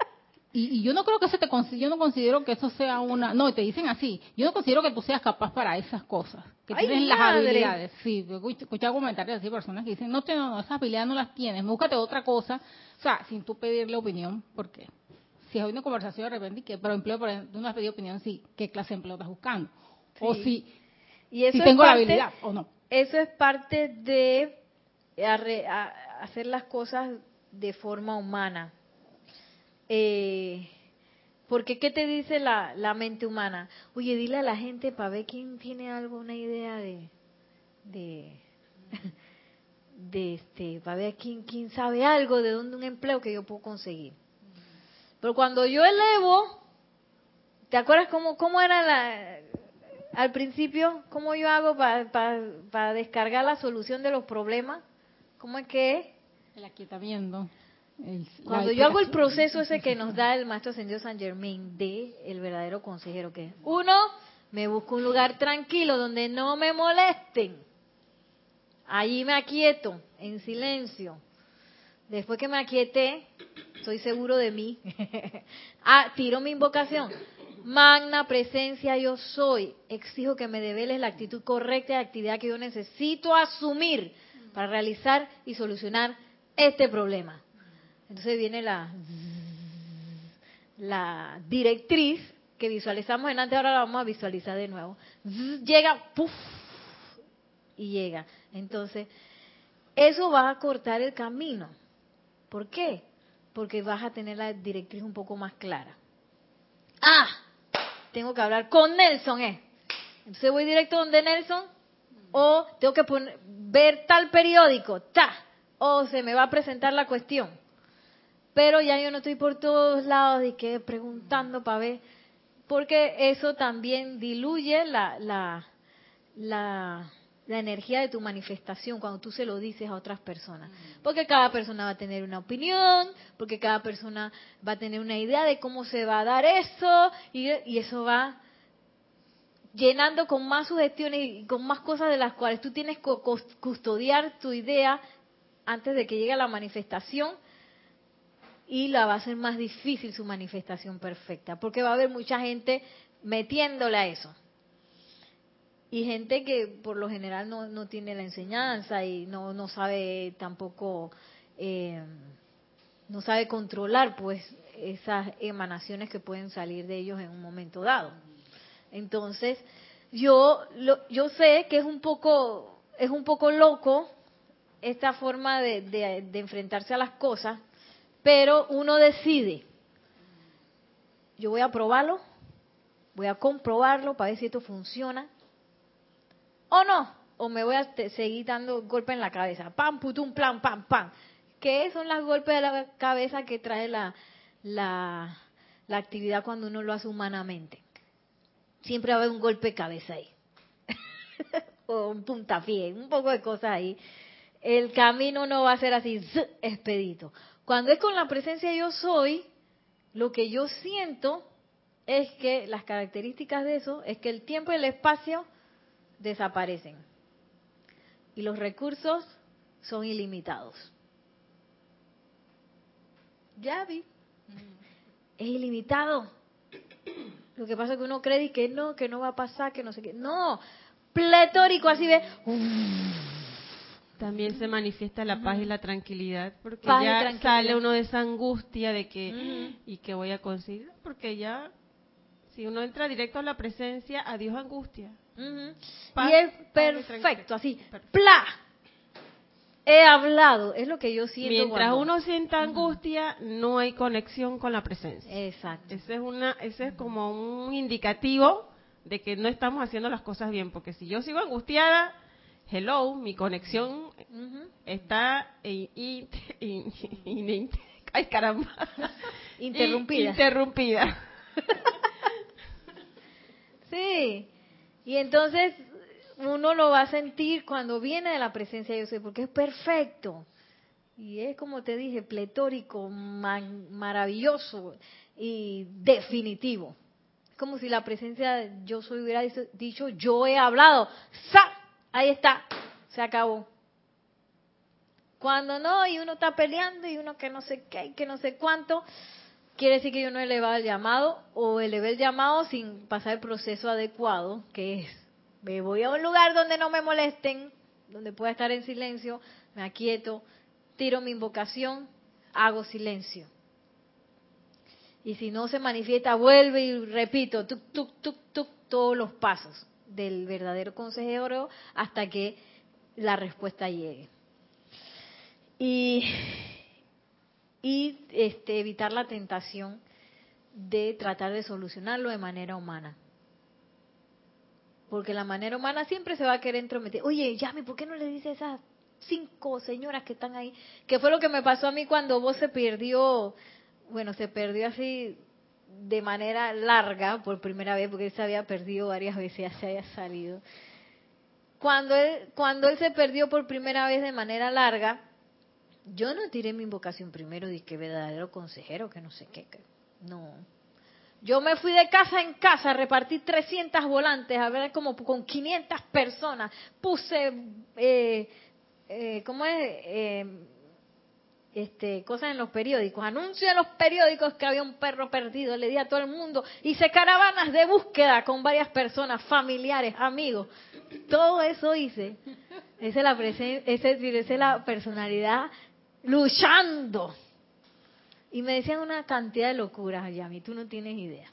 Y, yo no creo que eso te yo no considero que eso sea una, no, te dicen así, yo no considero que tú seas capaz para esas cosas, que tienes las habilidades. Sí, escuchado comentarios así, personas que dicen, no, no, no, esas habilidades no las tienes, búscate otra cosa, o sea, sin tú pedirle opinión, ¿por qué? Si hay una conversación de repente, que, pero empleo, por ejemplo, tú no has pedido opinión, sí, ¿qué clase de empleo estás buscando? O si, y eso tengo la habilidad o no. Eso es parte de hacer las cosas de forma humana. Eh, porque ¿qué te dice la, la mente humana? Oye, dile a la gente para ver quién tiene algo, una idea de, de, de este, para ver quién, quién sabe algo de dónde un empleo que yo puedo conseguir. Pero cuando yo elevo, ¿te acuerdas cómo, cómo era la, al principio? ¿Cómo yo hago para descargar la solución de los problemas? ¿Cómo es que El aquietamiento. Cuando yo hago el proceso ese que nos da el maestro ascendido San Germain de el verdadero consejero que es, uno, me busco un lugar tranquilo donde no me molesten. Allí me aquieto, en silencio. Después que me aquieté, estoy seguro de mí. ah, tiro mi invocación. Magna presencia yo soy. Exijo que me develes la actitud correcta de actividad que yo necesito asumir para realizar y solucionar este problema. Entonces viene la, la directriz que visualizamos en antes, ahora la vamos a visualizar de nuevo. Llega, puff, y llega. Entonces, eso va a cortar el camino. ¿Por qué? porque vas a tener la directriz un poco más clara. Ah, tengo que hablar con Nelson, ¿eh? Entonces voy directo donde Nelson o tengo que ver tal periódico, ta, o se me va a presentar la cuestión. Pero ya yo no estoy por todos lados y que preguntando para ver, porque eso también diluye la, la, la, la energía de tu manifestación cuando tú se lo dices a otras personas. Porque cada persona va a tener una opinión, porque cada persona va a tener una idea de cómo se va a dar eso, y, y eso va llenando con más sugestiones y con más cosas de las cuales tú tienes que custodiar tu idea antes de que llegue a la manifestación y la va a ser más difícil su manifestación perfecta, porque va a haber mucha gente metiéndole a eso. Y gente que por lo general no, no tiene la enseñanza y no, no sabe tampoco, eh, no sabe controlar pues esas emanaciones que pueden salir de ellos en un momento dado. Entonces, yo, yo sé que es un poco, es un poco loco esta forma de, de, enfrentarse a las cosas, pero uno decide, yo voy a probarlo, voy a comprobarlo para ver si esto funciona, o no, o me voy a seguir dando golpes en la cabeza, pam, putum, plan, pam, pam. ¿Qué son los golpes de la cabeza que trae la, la, la actividad cuando uno lo hace humanamente? siempre va a haber un golpe de cabeza ahí. o un puntapié, un poco de cosas ahí. El camino no va a ser así, expedito. Cuando es con la presencia yo soy, lo que yo siento es que las características de eso es que el tiempo y el espacio desaparecen. Y los recursos son ilimitados. Ya vi. Es ilimitado. Lo que pasa es que uno cree que no, que no va a pasar, que no sé qué. No, pletórico, así ve. También se manifiesta la paz y la tranquilidad, porque ya sale uno de esa angustia de que, ¿y que voy a conseguir? Porque ya, si uno entra directo a la presencia, adiós angustia. Y es perfecto, así, ¡pla! he hablado, es lo que yo siento. Mientras uno sienta angustia, no hay conexión con la presencia. Exacto. Ese es, una, ese es como un indicativo de que no estamos haciendo las cosas bien, porque si yo sigo angustiada, hello, mi conexión está ay caramba, interrumpida. interrumpida. sí. Y entonces uno lo va a sentir cuando viene de la presencia de Dios, porque es perfecto. Y es como te dije, pletórico, maravilloso y definitivo. Es como si la presencia de yo soy hubiera dicho, yo he hablado. Ahí está, se acabó. Cuando no, y uno está peleando y uno que no sé qué y que no sé cuánto, quiere decir que yo no he elevado el llamado o elevé el llamado sin pasar el proceso adecuado, que es me voy a un lugar donde no me molesten, donde pueda estar en silencio, me aquieto, tiro mi invocación, hago silencio. Y si no se manifiesta, vuelve y repito, tuk, tuk, tuk, tuk, todos los pasos del verdadero consejero hasta que la respuesta llegue. Y, y este, evitar la tentación de tratar de solucionarlo de manera humana porque la manera humana siempre se va a querer entrometer. Oye, Yami, ¿por qué no le dices a esas cinco señoras que están ahí? Que fue lo que me pasó a mí cuando vos se perdió, bueno, se perdió así de manera larga por primera vez, porque él se había perdido varias veces, ya se había salido. Cuando él, cuando él se perdió por primera vez de manera larga, yo no tiré mi invocación primero, de que verdadero consejero, que no sé qué, no, yo me fui de casa en casa, repartí 300 volantes, a ver como con 500 personas. Puse, eh, eh, ¿cómo es? Eh, este, cosas en los periódicos, anuncio en los periódicos que había un perro perdido, le di a todo el mundo, hice caravanas de búsqueda con varias personas, familiares, amigos, todo eso hice. Esa es la, esa es la personalidad luchando y me decían una cantidad de locuras, Yami, tú no tienes idea.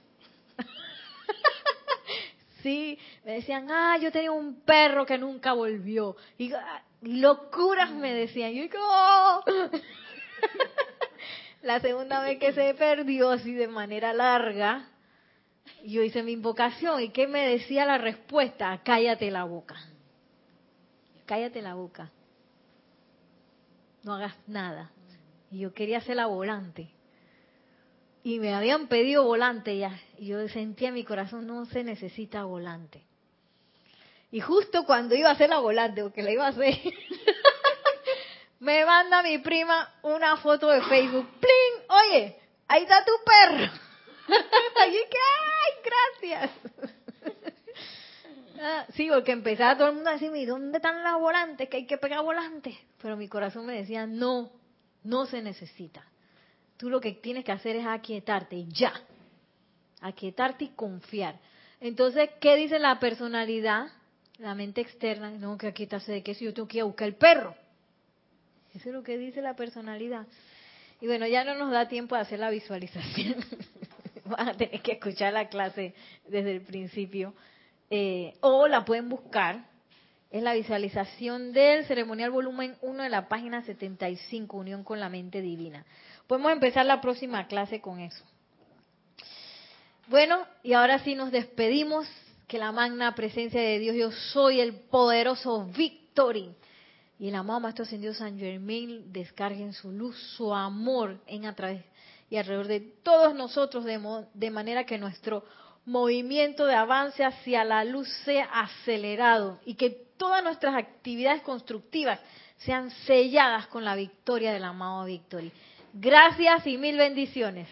sí, me decían, ah, yo tenía un perro que nunca volvió. Y ah, locuras me decían. Yo oh". La segunda vez que se perdió así de manera larga, yo hice mi invocación. ¿Y qué me decía la respuesta? Cállate la boca. Cállate la boca. No hagas nada. Y yo quería hacer la volante. Y me habían pedido volante ya. Y yo sentía en mi corazón, no se necesita volante. Y justo cuando iba a hacer la volante, o que la iba a hacer, me manda mi prima una foto de Facebook. ¡Pling! Oye, ahí está tu perro. y que, ¡ay, gracias! Ah, sí, porque empezaba todo el mundo a decirme, ¿dónde están las volantes? Que hay que pegar volantes. Pero mi corazón me decía, no, no se necesita. Tú lo que tienes que hacer es aquietarte y ya. Aquietarte y confiar. Entonces, ¿qué dice la personalidad? La mente externa, no, que aquietarse de qué si yo tengo que ir a buscar el perro. Eso es lo que dice la personalidad. Y bueno, ya no nos da tiempo de hacer la visualización. Van a tener que escuchar la clase desde el principio. Eh, o la pueden buscar. Es la visualización del ceremonial volumen 1 de la página 75, Unión con la Mente Divina. Podemos empezar la próxima clase con eso. Bueno, y ahora sí nos despedimos. Que la magna presencia de Dios, yo soy el poderoso Victory. Y el amado Maestro Ascendido San Germain descarguen su luz, su amor en a través y alrededor de todos nosotros, de, de manera que nuestro movimiento de avance hacia la luz sea acelerado y que todas nuestras actividades constructivas sean selladas con la victoria del amado Victory. Gracias y mil bendiciones.